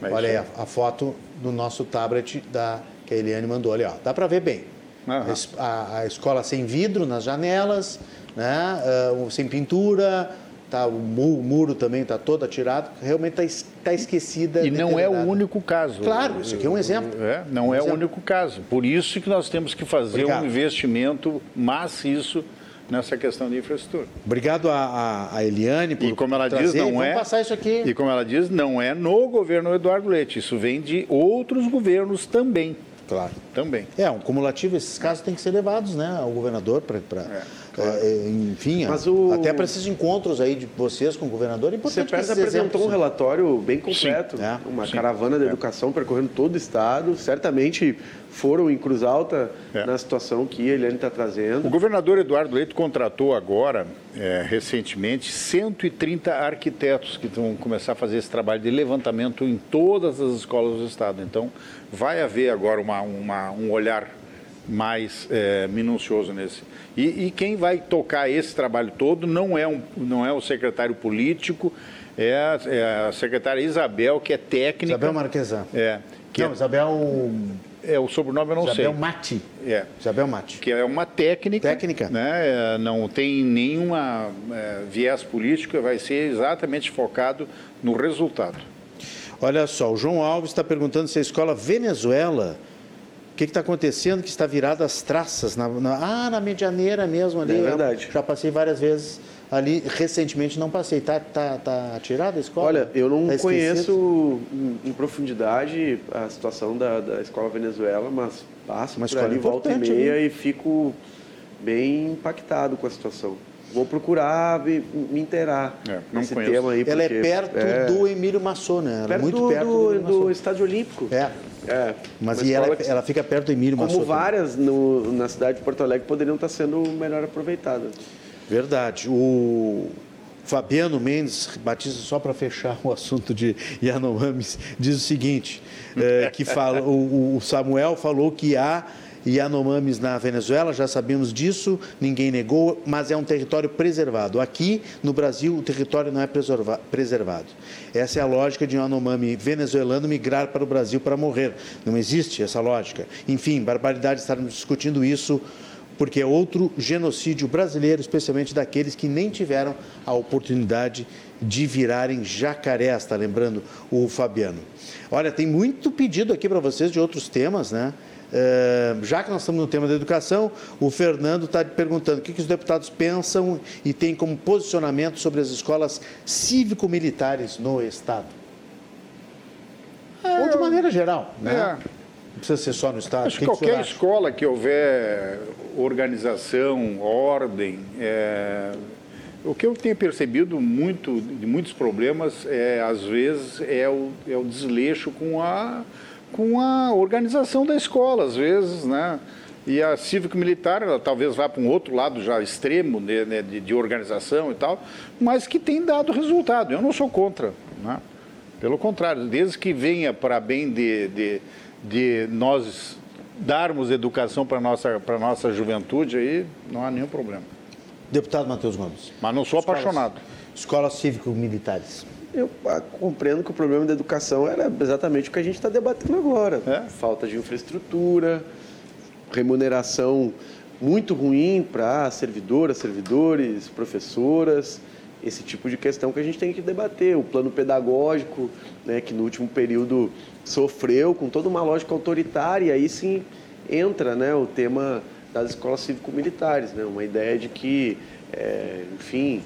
É Olha aí a, a foto do nosso tablet da que a Eliane mandou ali, ó. Dá para ver bem. Uhum. A, a, escola sem vidro nas janelas, né? Uh, sem pintura, tá, o muro, o muro também está todo atirado, realmente está tá esquecida. E não é o único caso. Claro, isso aqui é um exemplo. É, não um é exemplo. o único caso. Por isso que nós temos que fazer Obrigado. um investimento maciço nessa questão de infraestrutura. Obrigado a, a, Eliane por E como ela trazer, diz, não é. passar isso aqui. E como ela diz, não é no governo Eduardo Leite, isso vem de outros governos também. Claro. Também. É, um cumulativo, esses casos têm que ser levados né, ao governador para. É, claro. é, enfim, o... até para esses encontros aí de vocês com o governador. É importante Você apresentou um relatório bem completo, é, uma sim, caravana da é. educação percorrendo todo o estado. Certamente foram em Cruz Alta é. na situação que a Eliane está trazendo. O governador Eduardo Leite contratou agora, é, recentemente, 130 arquitetos que vão começar a fazer esse trabalho de levantamento em todas as escolas do Estado. Então, vai haver agora uma, uma um olhar mais é, minucioso nesse. E, e, quem vai tocar esse trabalho todo não é, um, não é o secretário político, é a, é a secretária Isabel, que é técnica. Isabel Marquesan. É. Que não, é, Isabel é, o sobrenome eu não Isabel sei. Isabel Mati. É. Isabel Mati. Que é uma técnica. Técnica. Né? É, não tem nenhuma é, viés político, vai ser exatamente focado no resultado. Olha só, o João Alves está perguntando se a escola Venezuela que está acontecendo que está virada as traças na, na, ah na medianeira mesmo ali é verdade. já passei várias vezes ali recentemente não passei tá tá, tá tirada a escola? Olha eu não tá conheço em, profundidade a situação da, da escola Venezuela mas passo Uma por ali volta e meia ali. e fico bem impactado com a situação vou procurar me, me inteirar é, nesse conheço. tema aí. Ela é perto é... do Emílio Massot, né? Perto muito do, perto do, do, do Estádio Olímpico. É. É, mas e ela, ela, fica perto do Emílio Como várias no, na cidade de Porto Alegre poderiam estar sendo melhor aproveitadas. Verdade. O Fabiano Mendes Batista, só para fechar o assunto de Yanomamis, diz o seguinte, é, que fala, o, o Samuel falou que há Yanomamis na Venezuela, já sabemos disso, ninguém negou, mas é um território preservado. Aqui, no Brasil, o território não é preservado. Essa é a lógica de um Yanomami venezuelano migrar para o Brasil para morrer. Não existe essa lógica. Enfim, barbaridade estarmos discutindo isso porque é outro genocídio brasileiro, especialmente daqueles que nem tiveram a oportunidade de virarem jacarés, está lembrando o Fabiano. Olha, tem muito pedido aqui para vocês de outros temas, né? Uh, já que nós estamos no tema da educação, o Fernando está perguntando o que, que, os deputados pensam e têm como posicionamento sobre as escolas cívico-militares no Estado. É, Ou de maneira geral, né? É. Não precisa ser só no Estado. Acho que qualquer escola que houver organização, ordem, é... o que eu tenho percebido muito de muitos problemas é às vezes é o, é o desleixo com a com a organização da escola, às vezes, né? E a cívico-militar, ela talvez vá para um outro lado já extremo né, né, de, de, organização e tal, mas que tem dado resultado. Eu não sou contra, né? Pelo contrário, desde que venha para bem de, de, de nós darmos educação para a nossa, nossa juventude, aí não há nenhum problema. Deputado Matheus Gomes. Mas não sou escolas, apaixonado. Escolas cívico-militares. Eu compreendo que o problema da educação era exatamente o que a gente está debatendo agora. É? Falta de infraestrutura, remuneração muito ruim para servidoras, servidores, professoras, esse tipo de questão que a gente tem que debater. O plano pedagógico, né, que no último período sofreu com toda uma lógica autoritária, aí sim entra né, o tema das escolas cívico-militares, né? uma ideia de que, é, enfim,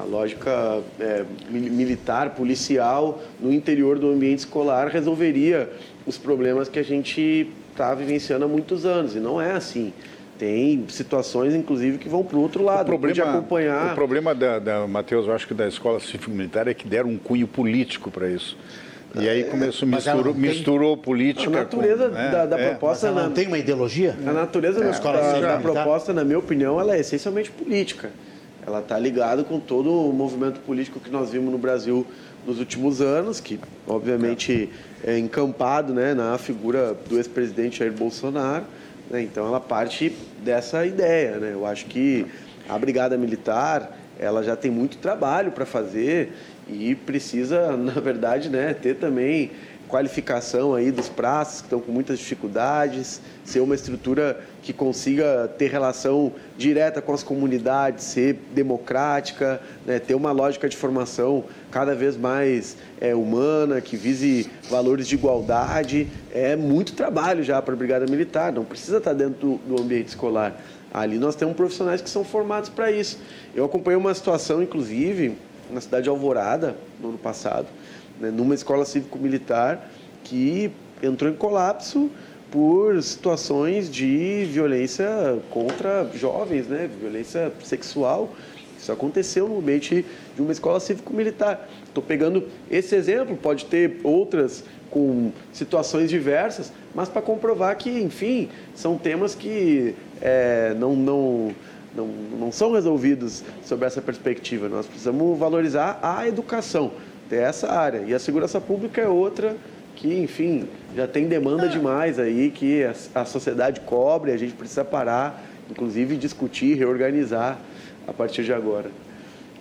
a lógica é, militar, policial, no interior do ambiente escolar resolveria os problemas que a gente está vivenciando há muitos anos, e não é assim. Tem situações, inclusive, que vão para o outro lado. O problema, acompanhar... o problema da, da Matheus, eu acho que da escola cívico-militar é que deram um cunho político para isso. E aí começou, misturou, tem... misturou política. A natureza com, né? da, da é, proposta. não tem uma ideologia? A natureza é, da, da, da proposta, na minha opinião, ela é essencialmente política. Ela está ligada com todo o movimento político que nós vimos no Brasil nos últimos anos, que obviamente é encampado né, na figura do ex-presidente Jair Bolsonaro. Né? Então ela parte dessa ideia. Né? Eu acho que a Brigada Militar ela já tem muito trabalho para fazer e precisa, na verdade, né, ter também qualificação aí dos praças que estão com muitas dificuldades, ser uma estrutura que consiga ter relação direta com as comunidades, ser democrática, né, ter uma lógica de formação cada vez mais é, humana, que vise valores de igualdade. É muito trabalho já para a Brigada Militar, não precisa estar dentro do, do ambiente escolar. Ali nós temos profissionais que são formados para isso. Eu acompanhei uma situação, inclusive, na cidade de Alvorada, no ano passado, né, numa escola cívico-militar que entrou em colapso por situações de violência contra jovens, né, violência sexual. Isso aconteceu no ambiente de uma escola cívico-militar. Estou pegando esse exemplo, pode ter outras com situações diversas, mas para comprovar que, enfim, são temas que é, não, não não, não são resolvidos sob essa perspectiva. Nós precisamos valorizar a educação dessa área. E a segurança pública é outra que, enfim, já tem demanda demais aí, que a, a sociedade cobre, a gente precisa parar, inclusive discutir, reorganizar a partir de agora.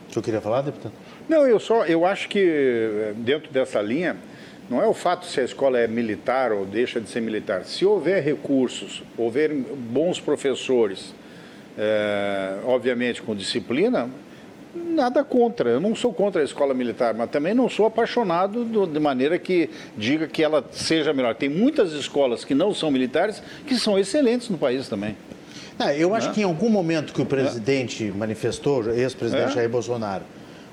O senhor queria falar, deputado? Não, eu só, eu acho que eh, dentro dessa linha, não é o fato se a escola é militar ou deixa de ser militar. Se houver recursos, houver bons professores, é, obviamente com disciplina, nada contra. Eu não sou contra a escola militar, mas também não sou apaixonado do, de maneira que diga que ela seja melhor. Tem muitas escolas que não são militares que são excelentes no país também. Ah, eu acho né? que em algum momento que o presidente é. manifestou, ex-presidente é. Jair Bolsonaro,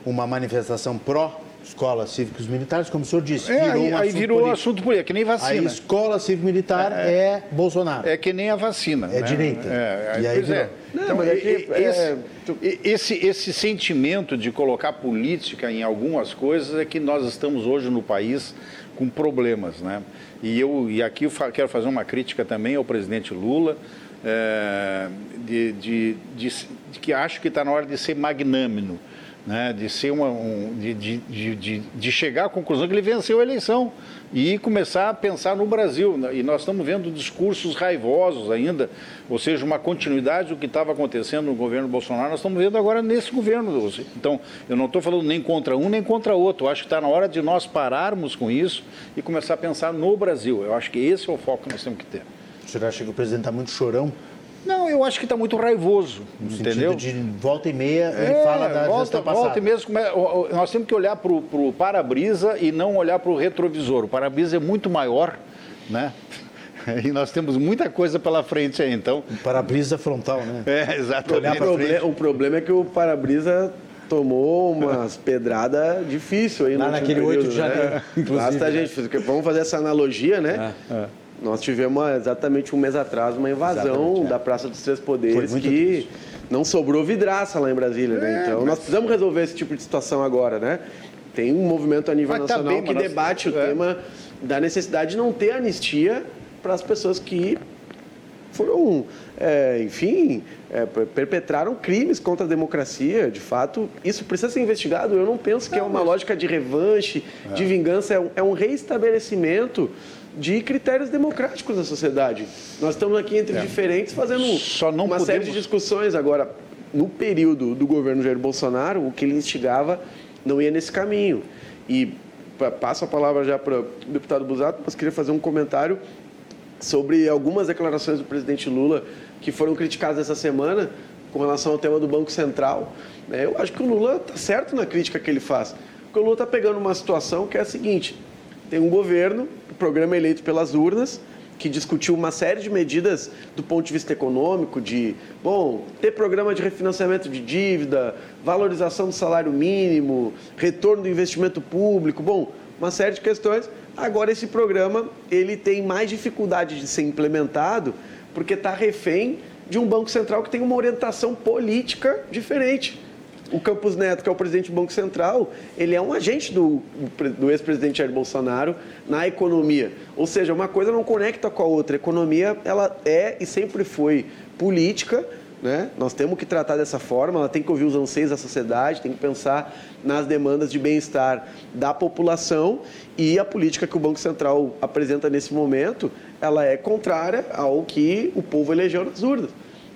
uma manifestação pró escolas cívicos militares, como o senhor disse. É, virou aí, um aí virou político. assunto político, é que nem vacina. A escola cívico-militar é, é, Bolsonaro. É que nem a vacina. É né? direita. É, e aí virou. É. Não, então, é esse, esse, esse sentimento de colocar política em algumas coisas é que nós estamos hoje no país com problemas. Né? E, eu, e aqui eu quero fazer uma crítica também ao presidente Lula, é, de, de, de, de, que acho que está na hora de ser magnânimo né, de, ser uma, um, de, de, de, de, chegar à conclusão que ele venceu a eleição e começar a pensar no Brasil. Né? E nós estamos vendo discursos raivosos ainda, ou seja, uma continuidade do que estava acontecendo no governo Bolsonaro, nós estamos vendo agora nesse governo. Então, eu não estou falando nem contra um nem contra outro. Eu acho que está na hora de nós pararmos com isso e começar a pensar no Brasil. Eu acho que esse é o foco que nós temos que ter. O senhor acha que o presidente está muito chorão? Não, eu acho que está muito raivoso, no entendeu? de volta e meia ele é, fala da volta, gestão passada. Volta e meia, nós temos que olhar para o para-brisa e não olhar para o retrovisor. O para-brisa é muito maior, né? E nós temos muita coisa pela frente aí, então... O para-brisa frontal, né? É, exatamente. O, proble o problema é que o para-brisa tomou umas pedradas difíceis aí Lá no naquele período, 8 de janeiro, né? Basta a gente... Vamos fazer essa analogia, né? É, é. Nós tivemos exatamente um mês atrás uma invasão é. da Praça dos Três Poderes que triste. não sobrou vidraça lá em Brasília, né? é, né? Então mas... nós precisamos resolver esse tipo de situação agora, né? Tem um movimento a nível mas nacional tá bem, que debate nós... o é. tema da necessidade de não ter anistia para as pessoas que foram, é, enfim, é, perpetraram crimes contra a democracia. De fato, isso precisa ser investigado. Eu não penso que é uma lógica de revanche, de é. vingança, é um, é um reestabelecimento de critérios democráticos da sociedade. Nós estamos aqui entre é. diferentes fazendo uma podemos... série de discussões. Agora, no período do governo Jair Bolsonaro, o que ele instigava não ia nesse caminho. E passo a palavra já para o deputado Busato, mas queria fazer um comentário sobre algumas declarações do presidente Lula que foram criticadas essa semana com relação ao tema do Banco Central. Né? Eu acho que o Lula está certo na crítica que ele faz. Porque o Lula está pegando uma situação que é a seguinte: tem um governo programa eleito pelas urnas, que discutiu uma série de medidas do ponto de vista econômico, de, bom, ter programa de refinanciamento de dívida, valorização do salário mínimo, retorno do investimento público, bom, uma série de questões. Agora esse programa ele tem mais dificuldade de ser implementado porque está refém de um Banco Central que tem uma orientação política diferente o Campos Neto, que é o presidente do Banco Central, ele é um agente do, do ex-presidente Jair Bolsonaro na economia. Ou seja, uma coisa não conecta com a outra. A economia, ela é e sempre foi política, né? Nós temos que tratar dessa forma, ela tem que ouvir os anseios da sociedade, tem que pensar nas demandas de bem-estar da população e a política que o Banco Central apresenta nesse momento, ela é contrária ao que o povo elegeu nas urnas.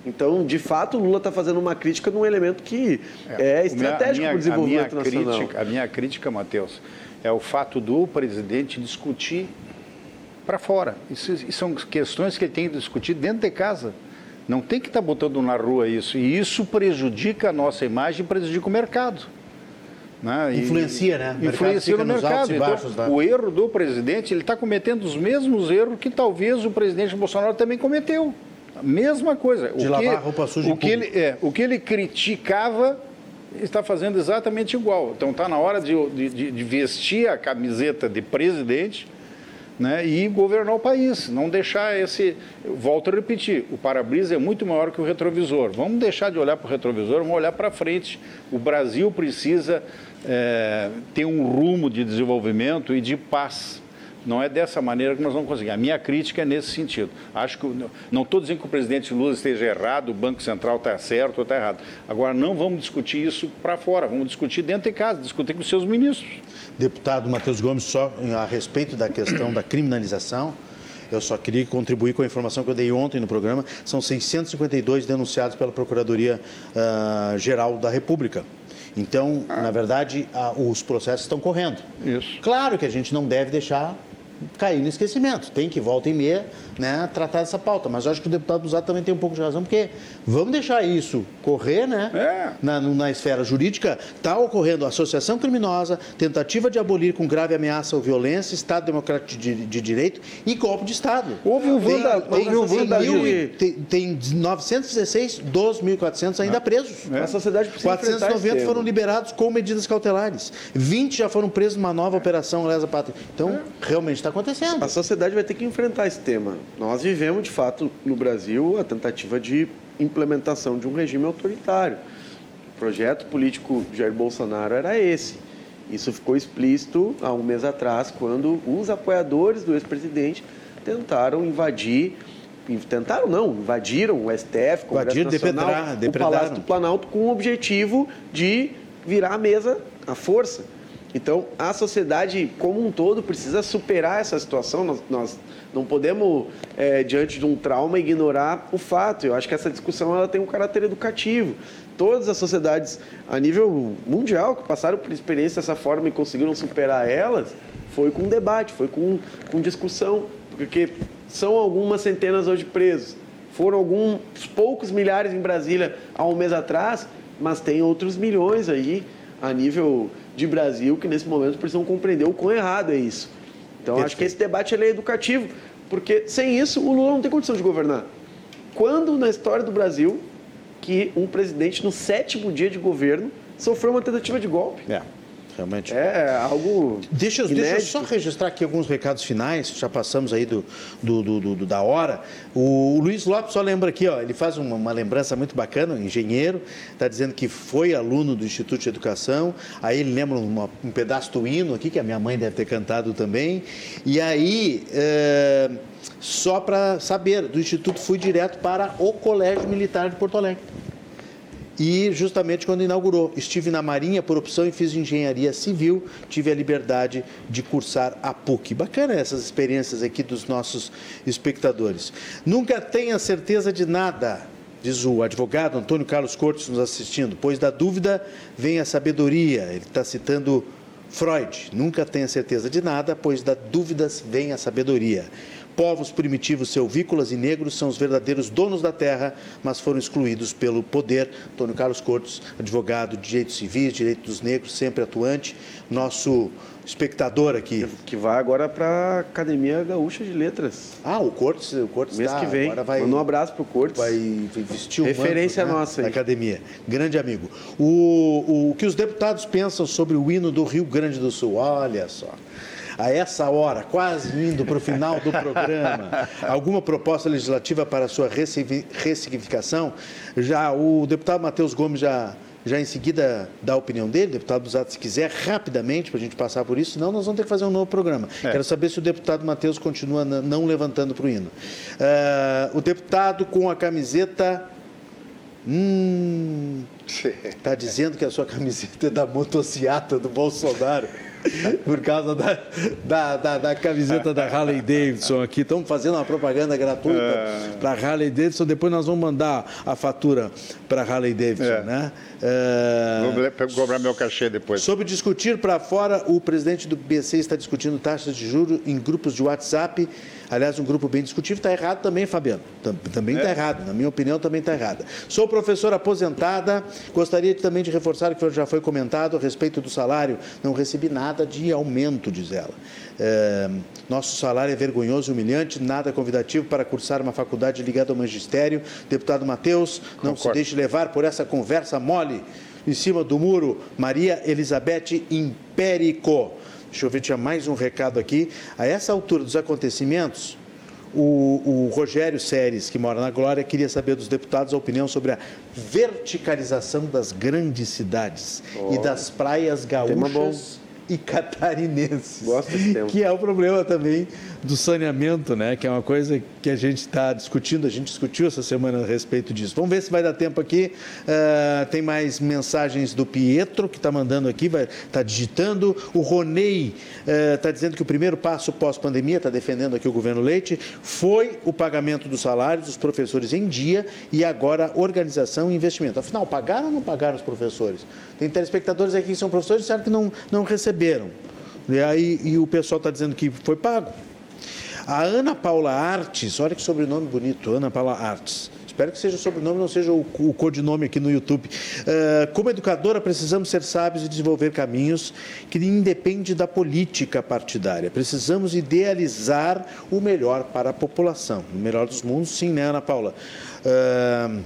Então, de fato, o Lula está fazendo uma crítica num elemento que é, é estratégico para o desenvolvimento a minha nacional. Crítica, a minha crítica, Matheus, é o fato do presidente discutir para fora. Isso, isso, são questões que ele tem que discutir dentro de casa. Não tem que estar tá botando na rua isso. E isso prejudica a nossa imagem, prejudica o mercado. Né? Influencia, né? O influencia no mercado. Então, baixos, né? O erro do presidente, ele está cometendo os mesmos erros que talvez o presidente Bolsonaro também cometeu. A mesma coisa. De o lavar que, roupa suja o que ele é, O que ele criticava está fazendo exatamente igual. Então está na hora de, de, de, vestir a camiseta de presidente né, e governar o país. Não deixar esse. Volto a repetir: o para-brisa é muito maior que o retrovisor. Vamos deixar de olhar para o retrovisor, vamos olhar para frente. O Brasil precisa é, ter um rumo de desenvolvimento e de paz. Não é dessa maneira que nós vamos conseguir. A minha crítica é nesse sentido. Acho que não estou dizendo que o presidente Lula esteja errado, o Banco Central está certo ou está errado. Agora não vamos discutir isso para fora, vamos discutir dentro de casa, discutir com os seus ministros. Deputado Matheus Gomes, só a respeito da questão da criminalização, eu só queria contribuir com a informação que eu dei ontem no programa. São 652 denunciados pela Procuradoria-Geral ah, uh, da República. Então, ah. na verdade, os processos estão correndo. Isso. Claro que a gente não deve deixar cair no esquecimento. Tem que, volta e meia, né, tratar dessa pauta. Mas eu acho que o deputado Busato também tem um pouco de razão, porque vamos deixar isso correr, né? É. Na, na esfera jurídica, está ocorrendo associação criminosa, tentativa de abolir com grave ameaça ou violência, Estado Democrático de, de Direito e golpe de Estado. Houve um vandalismo. Tem, tem, tem 916 dos 1.400 ainda é. presos. É. A sociedade precisa 490 foram liberados com medidas cautelares. 20 já foram presos numa nova operação Lesa Pátria. Então, é. realmente está acontecendo. A sociedade vai ter que enfrentar esse tema. Nós vivemos, de fato, no Brasil, a tentativa de implementação de um regime autoritário. O projeto político Jair Bolsonaro era esse. Isso ficou explícito há um mês atrás, quando os apoiadores do ex-presidente tentaram invadir tentaram não, invadiram o STF, Congresso Invadir, Nacional, o Palácio do Planalto com o objetivo de virar a mesa à força. Então, a sociedade como um todo precisa superar essa situação. Nós, nós não podemos, é, diante de um trauma, ignorar o fato. Eu acho que essa discussão ela tem um caráter educativo. Todas as sociedades a nível mundial que passaram por experiência dessa forma e conseguiram superar elas, foi com debate, foi com, com discussão. Porque são algumas centenas hoje presos. Foram alguns poucos milhares em Brasília há um mês atrás, mas tem outros milhões aí a nível de Brasil que nesse momento precisam compreender o quão errado é isso. Então acho que esse debate é educativo, porque sem isso o Lula não tem condição de governar. Quando na história do Brasil que um presidente no sétimo dia de governo sofreu uma tentativa de golpe? É. Realmente. É algo. Deixa, deixa eu só registrar aqui alguns recados finais, já passamos aí do, do, do, do da hora. O, o, Luiz Lopes só lembra aqui, ó, ele faz uma, uma lembrança muito bacana, engenheiro, está dizendo que foi aluno do Instituto de Educação, aí ele lembra uma, um pedaço do hino aqui, que a minha mãe deve ter cantado também. E aí. É, só para saber, do Instituto fui direto para o Colégio Militar de Porto Alegre. E justamente quando inaugurou, estive na Marinha por opção e fiz engenharia civil, tive a liberdade de cursar a PUC. Bacana essas experiências aqui dos nossos espectadores. Nunca tenha certeza de nada, diz o advogado Antônio Carlos Cortes nos assistindo, pois da dúvida vem a sabedoria. Ele está citando Freud. Nunca tenha certeza de nada, pois da dúvidas vem a sabedoria. Povos primitivos, selvícolas e negros são os verdadeiros donos da terra, mas foram excluídos pelo poder. Antônio Carlos Cortes, advogado de direitos civis, direitos dos negros, sempre atuante, nosso espectador aqui. Que vai agora para a Academia Gaúcha de Letras. Ah, o Cortes, o Cortes Mês tá, que vem. Agora vai, Manda um abraço pro Cortes. vai vestir o Referência manto, né, nossa da academia. Grande amigo. O, o que os deputados pensam sobre o hino do Rio Grande do Sul? Olha só. A essa hora, quase indo para o final do programa, alguma proposta legislativa para sua ressigni- ressignificação? Já o deputado Matheus Gomes já já em seguida dá a opinião dele, deputado Busato, se quiser, rapidamente, para a gente passar por isso, senão nós vamos ter que fazer um novo programa. Quero saber se o deputado Matheus continua não levantando para o hino. Ah, o deputado com a camiseta. Hum. Está dizendo que a sua camiseta é da motociata do Bolsonaro. Por causa da, da, da, da camiseta da Harley Davidson aqui. Estamos fazendo uma propaganda gratuita para a Harley Davidson. Depois nós vamos mandar a fatura para a Harley Davidson, É. né? Ah, Vou cobrar meu cachê depois. Sobre discutir para fora, o presidente do BC está discutindo taxas de juros em grupos de WhatsApp. Aliás, um grupo bem discutível. Está errado também, Fabiano. Tam- Também está errado. Na minha opinião, também está errada. Sou professora aposentada. Gostaria também de reforçar o que já foi comentado a respeito do salário. Não recebi nada de aumento, diz ela. É, nosso salário é vergonhoso e humilhante, nada convidativo para cursar uma faculdade ligada ao magistério. Deputado Matheus, não se deixe levar por essa conversa mole em cima do muro, Maria Elizabeth Impérico. Deixa eu ver, tinha mais um recado aqui. A essa altura dos acontecimentos, o, o Rogério Seres, que mora na Glória, queria saber dos deputados a opinião sobre a verticalização das grandes cidades e das praias gaúchas e catarinenses. Gosto desse tema. Que é o problema também do saneamento, né? Que é uma coisa que a gente está discutindo, a gente discutiu essa semana a respeito disso. Vamos ver se vai dar tempo aqui. Ah, tem mais mensagens do Pietro, que está mandando aqui, vai está digitando. O Ronei está dizendo que o primeiro passo pós-pandemia, está defendendo aqui o governo Leite, foi o pagamento dos salários dos professores em dia e agora organização e investimento. Afinal, pagaram ou não pagaram os professores? Tem telespectadores aqui que são professores e disseram que não, não receberam. E, aí, e o pessoal está dizendo que foi pago. A Ana Paula Artes, olha que sobrenome bonito, Ana Paula Artes. Espero que seja o sobrenome, não seja o, o codinome aqui no YouTube. Ah, como educadora, precisamos ser sábios e desenvolver caminhos que independem da política partidária. Precisamos idealizar o melhor para a população. O melhor dos mundos, sim, né, Ana Paula? Ah,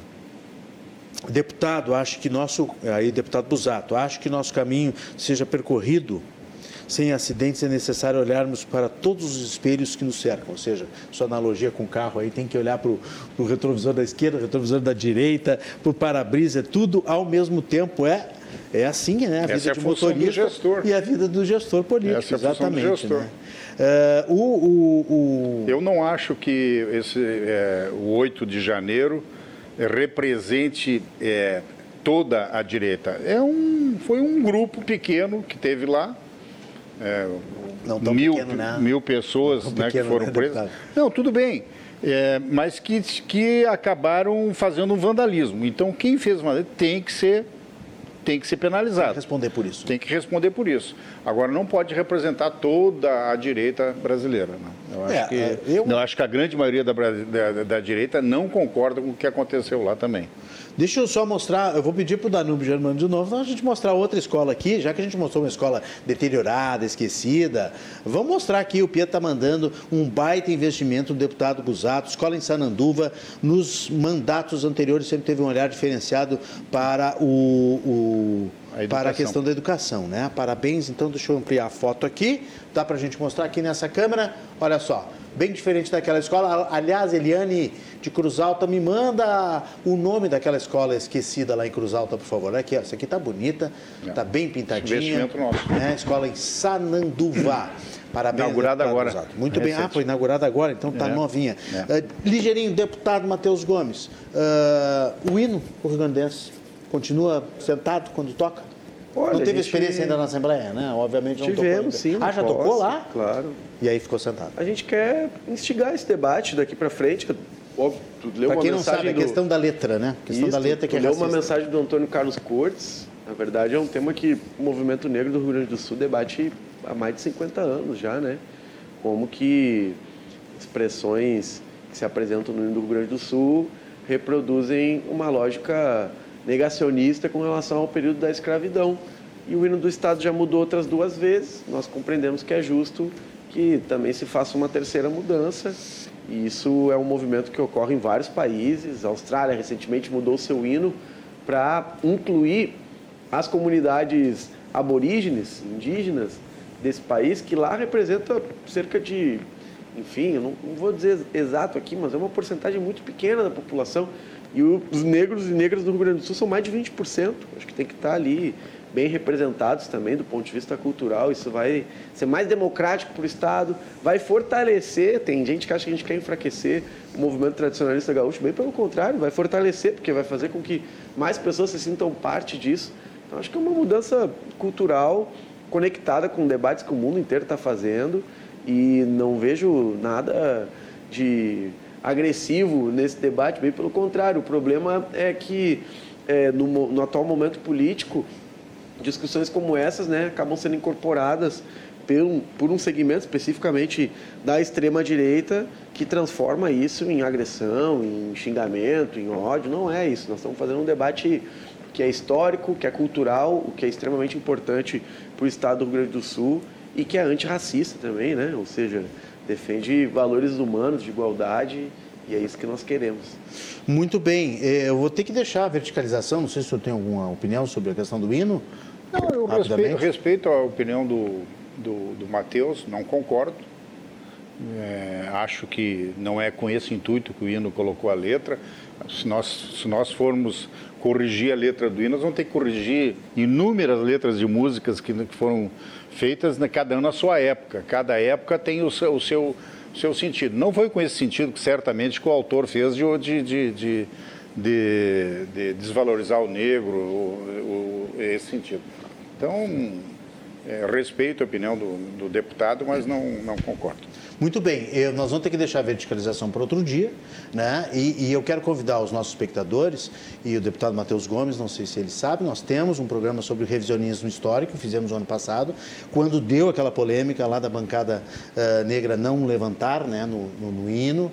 Deputado, acho que nosso, aí deputado Busato, acho que nosso caminho seja percorrido sem acidentes, é necessário olharmos para todos os espelhos que nos cercam. Ou seja, sua analogia com o carro aí tem que olhar para o retrovisor da esquerda, retrovisor da direita, para o para-brisa, é tudo ao mesmo tempo. É, é assim, né? A vida Essa é a de motorista gestor. e a vida do gestor político, Essa é a função do exatamente. gestor. Né? O, o, o- Eu não acho que esse, é, o 8 de janeiro é, represente é, toda a direita. É um, foi um grupo pequeno que teve lá. É, mil, pequeno, né? mil pessoas Tão né, que pequeno, foram né, presas. deputado? Não, tudo bem. É, mas que, que acabaram fazendo um vandalismo. Então, quem fez vandalismo tem que ser, tem que ser penalizado. responder por isso. Tem que responder por isso. Agora, não pode representar toda a direita brasileira. Né? Eu, acho É, que, é, eu- eu acho que a grande maioria da, da- da direita não concorda com o que aconteceu lá também. Deixa eu só mostrar, eu vou pedir para o Danúbio Germano de novo, então a gente mostrar outra escola aqui, já que a gente mostrou uma escola deteriorada, esquecida. Vamos mostrar aqui, o Pietro está mandando um baita investimento do deputado Gusato, escola em Sananduva, nos mandatos anteriores sempre teve um olhar diferenciado para o, o- A para a questão da educação, né? Parabéns, então deixa eu ampliar a foto aqui, dá para a gente mostrar aqui nessa câmera, olha só, bem diferente daquela escola. Aliás, Eliane de Cruz Alta, me manda o nome daquela escola esquecida lá em Cruz Alta, por favor. Aqui, ó, essa aqui tá bonita, tá bem pintadinha. Investimento nosso. Né? Escola em Sananduva. Parabéns. Inaugurada agora. Muito bem. Ah, foi inaugurada agora, então tá É. novinha. É. Eh, ligeirinho, deputado Matheus Gomes. ah, o hino rio-grandense continua sentado quando toca? Olha, não a teve gente- experiência ainda na Assembleia, né? Obviamente não Tivemos, tocou. sim. Ah, já no tocou lá? Claro. E aí ficou sentado. A gente quer instigar esse debate daqui para frente. Óbvio, tu leu Para quem não sabe, a do... questão da letra, né? A questão Isso, da letra que é leu uma mensagem do Antônio Carlos Cortes. Na verdade, é um tema que o movimento negro do Rio Grande do Sul debate há mais de 50 anos já, né? Como que expressões que se apresentam no Rio Grande do Sul reproduzem uma lógica negacionista com relação ao período da escravidão. E o hino do Estado já mudou outras duas vezes, nós compreendemos que é justo que também se faça uma terceira mudança. E isso é um movimento que ocorre em vários países. A Austrália recentemente mudou seu hino para incluir as comunidades aborígenes, indígenas desse país, que lá representa cerca de, enfim, eu não, não vou dizer exato aqui, mas é uma porcentagem muito pequena da população. E os negros e negras do Rio Grande do Sul são mais de 20%. Acho que tem que estar ali bem representados também do ponto de vista cultural. Isso vai ser mais democrático para o Estado, vai fortalecer. Tem gente que acha que a gente quer enfraquecer o movimento tradicionalista gaúcho, bem pelo contrário, vai fortalecer, porque vai fazer com que mais pessoas se sintam parte disso. Então, acho que é uma mudança cultural conectada com debates que o mundo inteiro está fazendo e não vejo nada de agressivo nesse debate, bem pelo contrário. O problema é que é, no, no, atual momento político, discussões como essas né, acabam sendo incorporadas por um, por um segmento especificamente da extrema-direita que transforma isso em agressão, em xingamento, em ódio. Não é isso. Nós estamos fazendo um debate que é histórico, que é cultural, o que é extremamente importante para o Estado do Rio Grande do Sul e que é antirracista também, né? ou seja, defende valores humanos de igualdade e é isso que nós queremos. Muito bem. É, eu vou ter que deixar a verticalização. Não sei se o senhor tem alguma opinião sobre a questão do hino. Não, eu respeito, respeito, a opinião do, do, do Matheus, não concordo. É, acho que não é com esse intuito que o hino colocou a letra. Se nós, se nós formos corrigir a letra do hino, nós vamos ter que corrigir inúmeras letras de músicas que, que foram feitas, né, cada ano na sua época. Cada época tem o seu, o seu, o seu sentido. Não foi com esse sentido que certamente que o autor fez de, de, de, de, de desvalorizar o negro, o, esse sentido. Então, é, respeito a opinião do, do deputado, mas não, não concordo. Muito bem, eu, nós vamos ter que deixar a verticalização para outro dia, né? E, e, eu quero convidar os nossos espectadores e o deputado Matheus Gomes, não sei se ele sabe, nós temos um programa sobre revisionismo histórico, fizemos no ano passado, quando deu aquela polêmica lá da bancada uh, negra não levantar, né, no, no, no hino.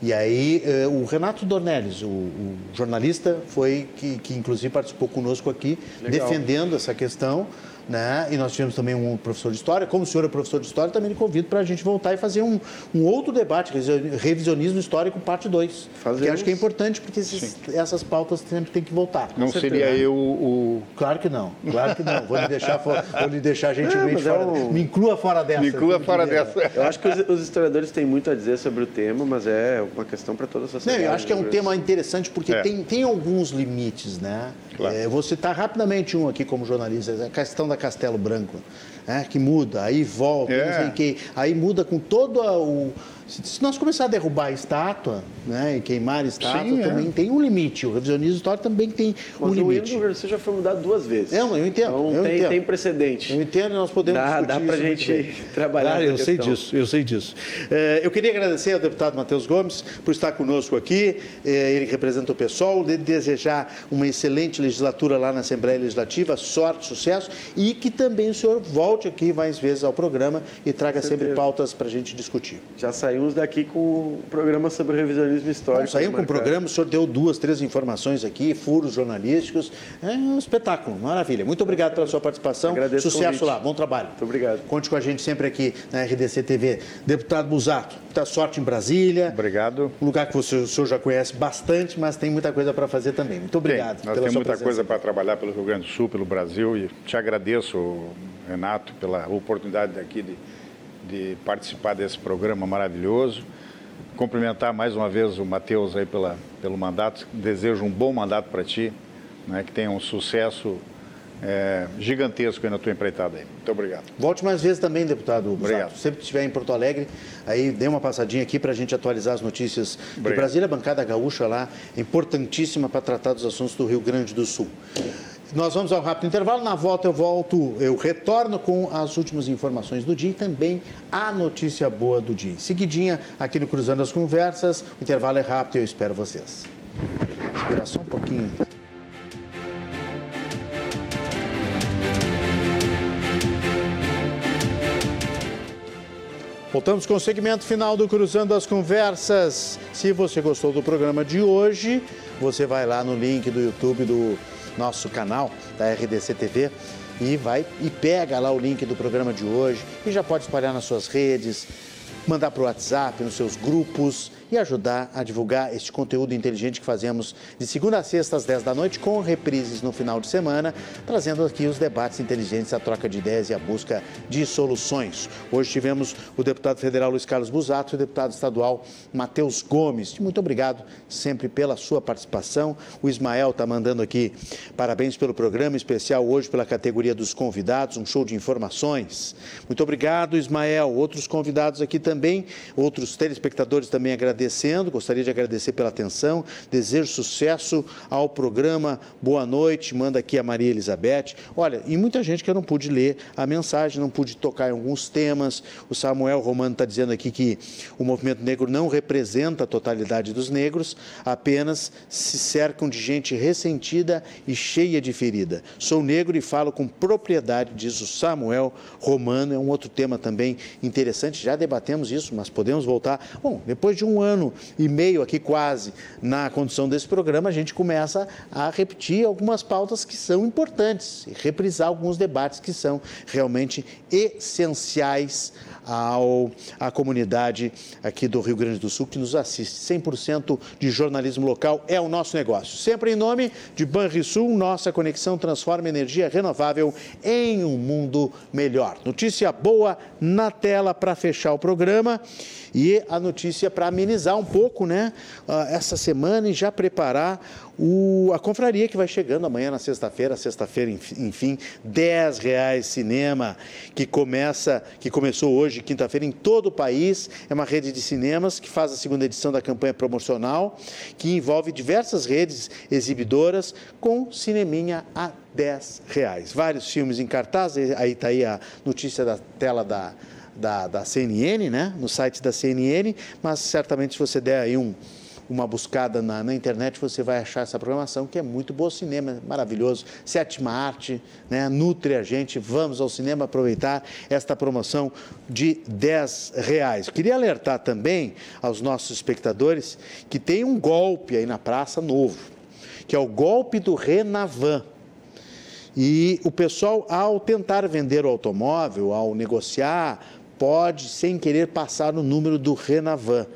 E aí uh, o Renato Dornelles, o, o jornalista, foi que, que inclusive participou conosco aqui, Legal. defendendo essa questão né? E nós tivemos também um professor de história. Como o senhor é professor de história, também lhe convido para a gente voltar e fazer um, um outro debate, revisionismo histórico, parte 2. Que acho que é importante, porque esses, essas pautas sempre têm que voltar. Não seria eu o. Claro que não, claro que não. Vou lhe deixar, vou lhe deixar gentilmente é, fora. É um... Me inclua fora dessa. Me inclua fora dessa. Eu acho que os, os, historiadores têm muito a dizer sobre o tema, mas é uma questão para toda a sociedade. Não, eu acho que é um tema interessante porque é. tem, tem alguns limites, né? Claro. É, vou citar rapidamente um aqui como jornalista, a questão da Castelo Branco, né, que muda, aí volta, é. não sei o quê, aí muda com todo o se nós começar a derrubar a estátua né, e queimar a estátua, Sim, é. também é. tem um limite. O revisionismo histórico também tem Mas um limite. O você já foi mudado duas vezes. Não, eu entendo. Então eu tem, entendo. tem precedente. Eu entendo nós podemos Dá, dá para a gente trabalhar ah, Eu sei disso, eu sei disso. É, eu queria agradecer ao deputado Matheus Gomes por estar conosco aqui. É, ele representa o PSOL, de desejar uma excelente legislatura lá na Assembleia Legislativa, sorte, sucesso, e que também o senhor volte aqui mais vezes ao programa e traga sempre pautas para a gente discutir. Já saímos daqui com o programa sobre revisionismo histórico. Bom, saiu com o programa, o senhor deu duas, três informações aqui, furos jornalísticos. É um espetáculo, maravilha. Muito obrigado pela sua participação. Agradeço Sucesso lá, bom trabalho. Muito obrigado. Conte com a gente sempre aqui na RDC TV. Deputado Busato, muita sorte em Brasília. Obrigado. Um lugar que você, o senhor já conhece bastante, mas tem muita coisa para fazer também. Muito obrigado. Tem, nós temos muita coisa para trabalhar pelo Rio Grande do Sul, pelo Brasil, e te agradeço, Renato, pela oportunidade aqui de, de participar desse programa maravilhoso cumprimentar mais uma vez o Matheus aí pela, pelo mandato. Desejo um bom mandato para ti, né, que tenha um sucesso é, gigantesco aí na tua empreitada aí. Muito obrigado. Volte mais vezes também, deputado. Obrigado. Sempre que estiver em Porto Alegre, aí dê uma passadinha aqui para a gente atualizar as notícias obrigado. de Brasília. A bancada gaúcha lá, importantíssima para tratar dos assuntos do Rio Grande do Sul. Nós vamos ao rápido intervalo. Na volta eu volto, eu retorno com as últimas informações do dia e também a notícia boa do dia. Seguidinha aqui no Cruzando as Conversas. O intervalo é rápido e eu espero vocês. Espera só um pouquinho. Voltamos com o segmento final do Cruzando as Conversas. Se você gostou do programa de hoje, você vai lá no link do YouTube do nosso canal da RDC TV e vai e pega lá o link do programa de hoje e já pode espalhar nas suas redes, mandar para o WhatsApp, nos seus grupos e ajudar a divulgar este conteúdo inteligente que fazemos de segunda a sexta às 10 da noite, com reprises no final de semana, trazendo aqui os debates inteligentes, a troca de ideias e a busca de soluções. Hoje tivemos o deputado federal Luiz Carlos Busato e o deputado estadual Matheus Gomes. Muito obrigado sempre pela sua participação. O Ismael está mandando aqui parabéns pelo programa especial hoje pela categoria dos convidados, um show de informações. Muito obrigado, Ismael. Outros convidados aqui também, outros telespectadores também agradecem agradecendo, gostaria de agradecer pela atenção, desejo sucesso ao programa. Boa noite, manda aqui a Maria Elizabeth. Olha, e muita gente que eu não pude ler a mensagem, não pude tocar em alguns temas. O Samuel Romano está dizendo aqui que o movimento negro não representa a totalidade dos negros, apenas se cercam de gente ressentida e cheia de ferida. Sou negro e falo com propriedade, diz o Samuel Romano. É um outro tema também interessante, já debatemos isso, mas podemos voltar. Bom, depois de um ano ano e meio aqui quase na condução desse programa, a gente começa a repetir algumas pautas que são importantes e reprisar alguns debates que são realmente essenciais ao, à comunidade aqui do Rio Grande do Sul que nos assiste. 100% de jornalismo local é o nosso negócio. Sempre em nome de Banrisul, nossa conexão transforma energia renovável em um mundo melhor. Notícia boa na tela para fechar o programa. E a notícia para amenizar um pouco né, ah, essa semana e já preparar o, a confraria que vai chegando amanhã na sexta-feira, sexta-feira, enfim, 10 reais cinema, que começa, que começou hoje, quinta-feira, em todo o país. É uma rede de cinemas que faz a segunda edição da campanha promocional, que envolve diversas redes exibidoras com cineminha a 10 reais. Vários filmes em cartaz, aí está aí a notícia da tela da da, da CNN, né? no site da CNN, mas certamente se você der aí um, uma buscada na, na, internet, você vai achar essa programação, que é muito boa, cinema é maravilhoso, sétima arte, né? nutre a gente, vamos ao cinema aproveitar esta promoção de 10 reais. Queria alertar também aos nossos espectadores que tem um golpe aí na praça novo, que é o golpe do Renavan. E o pessoal, ao tentar vender o automóvel, ao negociar, pode, sem querer, passar no número do Renavan.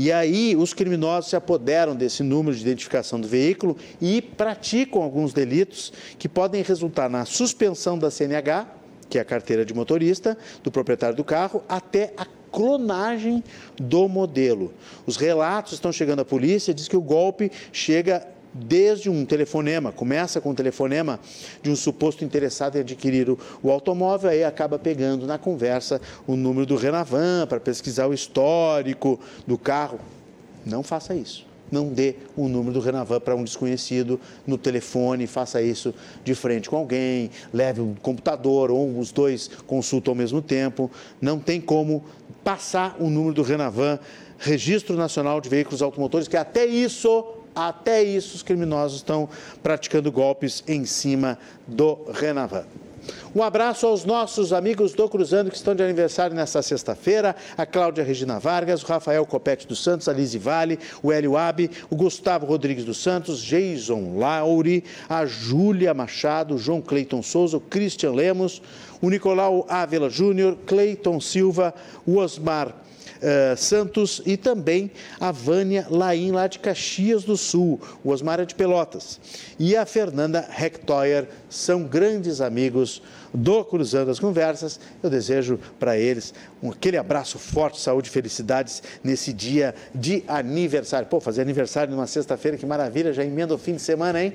E aí os criminosos se apoderam desse número de identificação do veículo e praticam alguns delitos que podem resultar na suspensão da CNH, que é a carteira de motorista, do proprietário do carro, até a clonagem do modelo. Os relatos estão chegando à polícia, diz que o golpe chega desde um telefonema, começa com um telefonema de um suposto interessado em adquirir o, automóvel, aí acaba pegando na conversa o número do Renavan para pesquisar o histórico do carro. Não faça isso. Não dê o número do Renavan para um desconhecido no telefone, faça isso de frente com alguém, leve um computador ou os dois consultam ao mesmo tempo. Não tem como passar o número do Renavan, Registro Nacional de Veículos Automotores, que até isso até isso, os criminosos estão praticando golpes em cima do Renavan. Um abraço aos nossos amigos do Cruzando que estão de aniversário nesta sexta-feira, a Cláudia Regina Vargas, o Rafael Copete dos Santos, a Lise Vale, o Hélio Abe, o Gustavo Rodrigues dos Santos, Jason Lauri, a Júlia Machado, o João Cleiton Souza, o Christian Lemos, o Nicolau Ávila Júnior, Cleiton Silva, o Osmar uh, Santos e também a Vânia Laim, lá de Caxias do Sul, o Osmar é de Pelotas. E a Fernanda Hectoyer são grandes amigos do Cruzando as Conversas. Eu desejo para eles um, aquele abraço forte, saúde felicidades nesse dia de aniversário. Pô, fazer aniversário numa sexta-feira, que maravilha, já emenda o fim de semana, hein?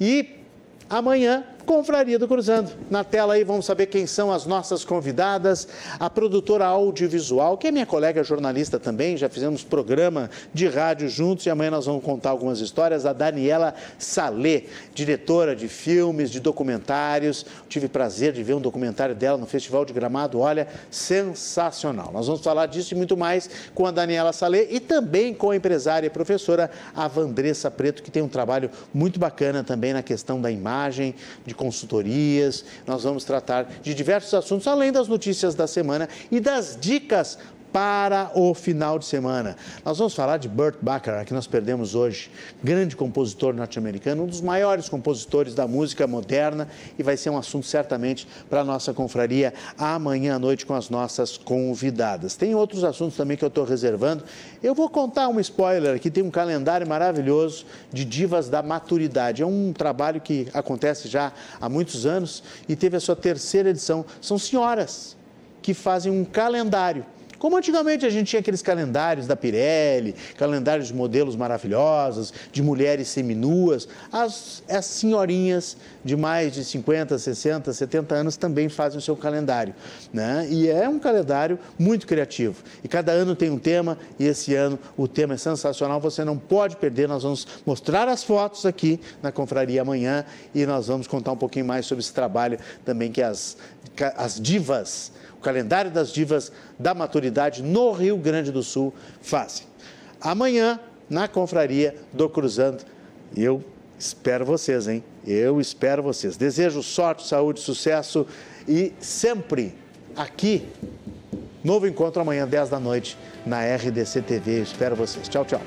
E amanhã Confraria do Cruzando. Na tela aí vamos saber quem são as nossas convidadas, a produtora audiovisual, que é minha colega jornalista também, já fizemos programa de rádio juntos e amanhã nós vamos contar algumas histórias. A Daniela Salê, diretora de filmes, de documentários. Tive prazer de ver um documentário dela no Festival de Gramado, olha, sensacional. Nós vamos falar disso e muito mais com a Daniela Salê e também com a empresária e professora a Preto, que tem um trabalho muito bacana também na questão da imagem, de de consultorias. Nós vamos tratar de diversos assuntos, além das notícias da semana e das dicas para o final de semana. Nós vamos falar de Burt Bacharach, que nós perdemos hoje, grande compositor norte-americano, um dos maiores compositores da música moderna e vai ser um assunto certamente para a nossa confraria amanhã à noite com as nossas convidadas. Tem outros assuntos também que eu estou reservando. Eu vou contar um spoiler aqui, tem um calendário maravilhoso de divas da maturidade. É um trabalho que acontece já há muitos anos e teve a sua terceira edição. São senhoras que fazem um calendário como antigamente a gente tinha aqueles calendários da Pirelli, calendários de modelos maravilhosos, de mulheres seminuas, as, as senhorinhas de mais de 50, 60, 70 anos também fazem o seu calendário. Né? E é um calendário muito criativo. E cada ano tem um tema, e esse ano o tema é sensacional, você não pode perder. Nós vamos mostrar as fotos aqui na confraria amanhã e nós vamos contar um pouquinho mais sobre esse trabalho também que as, as divas calendário das divas da maturidade no Rio Grande do Sul fazem. Amanhã, na confraria do Cruzando, eu espero vocês, hein? Eu espero vocês. Desejo sorte, saúde, sucesso e sempre aqui. Novo encontro amanhã, 10 da noite, na RDC TV. Espero vocês. Tchau, tchau.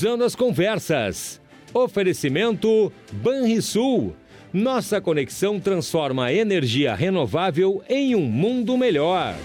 Cruzando as Conversas. Oferecimento Banrisul. Nossa conexão transforma a energia renovável em um mundo melhor.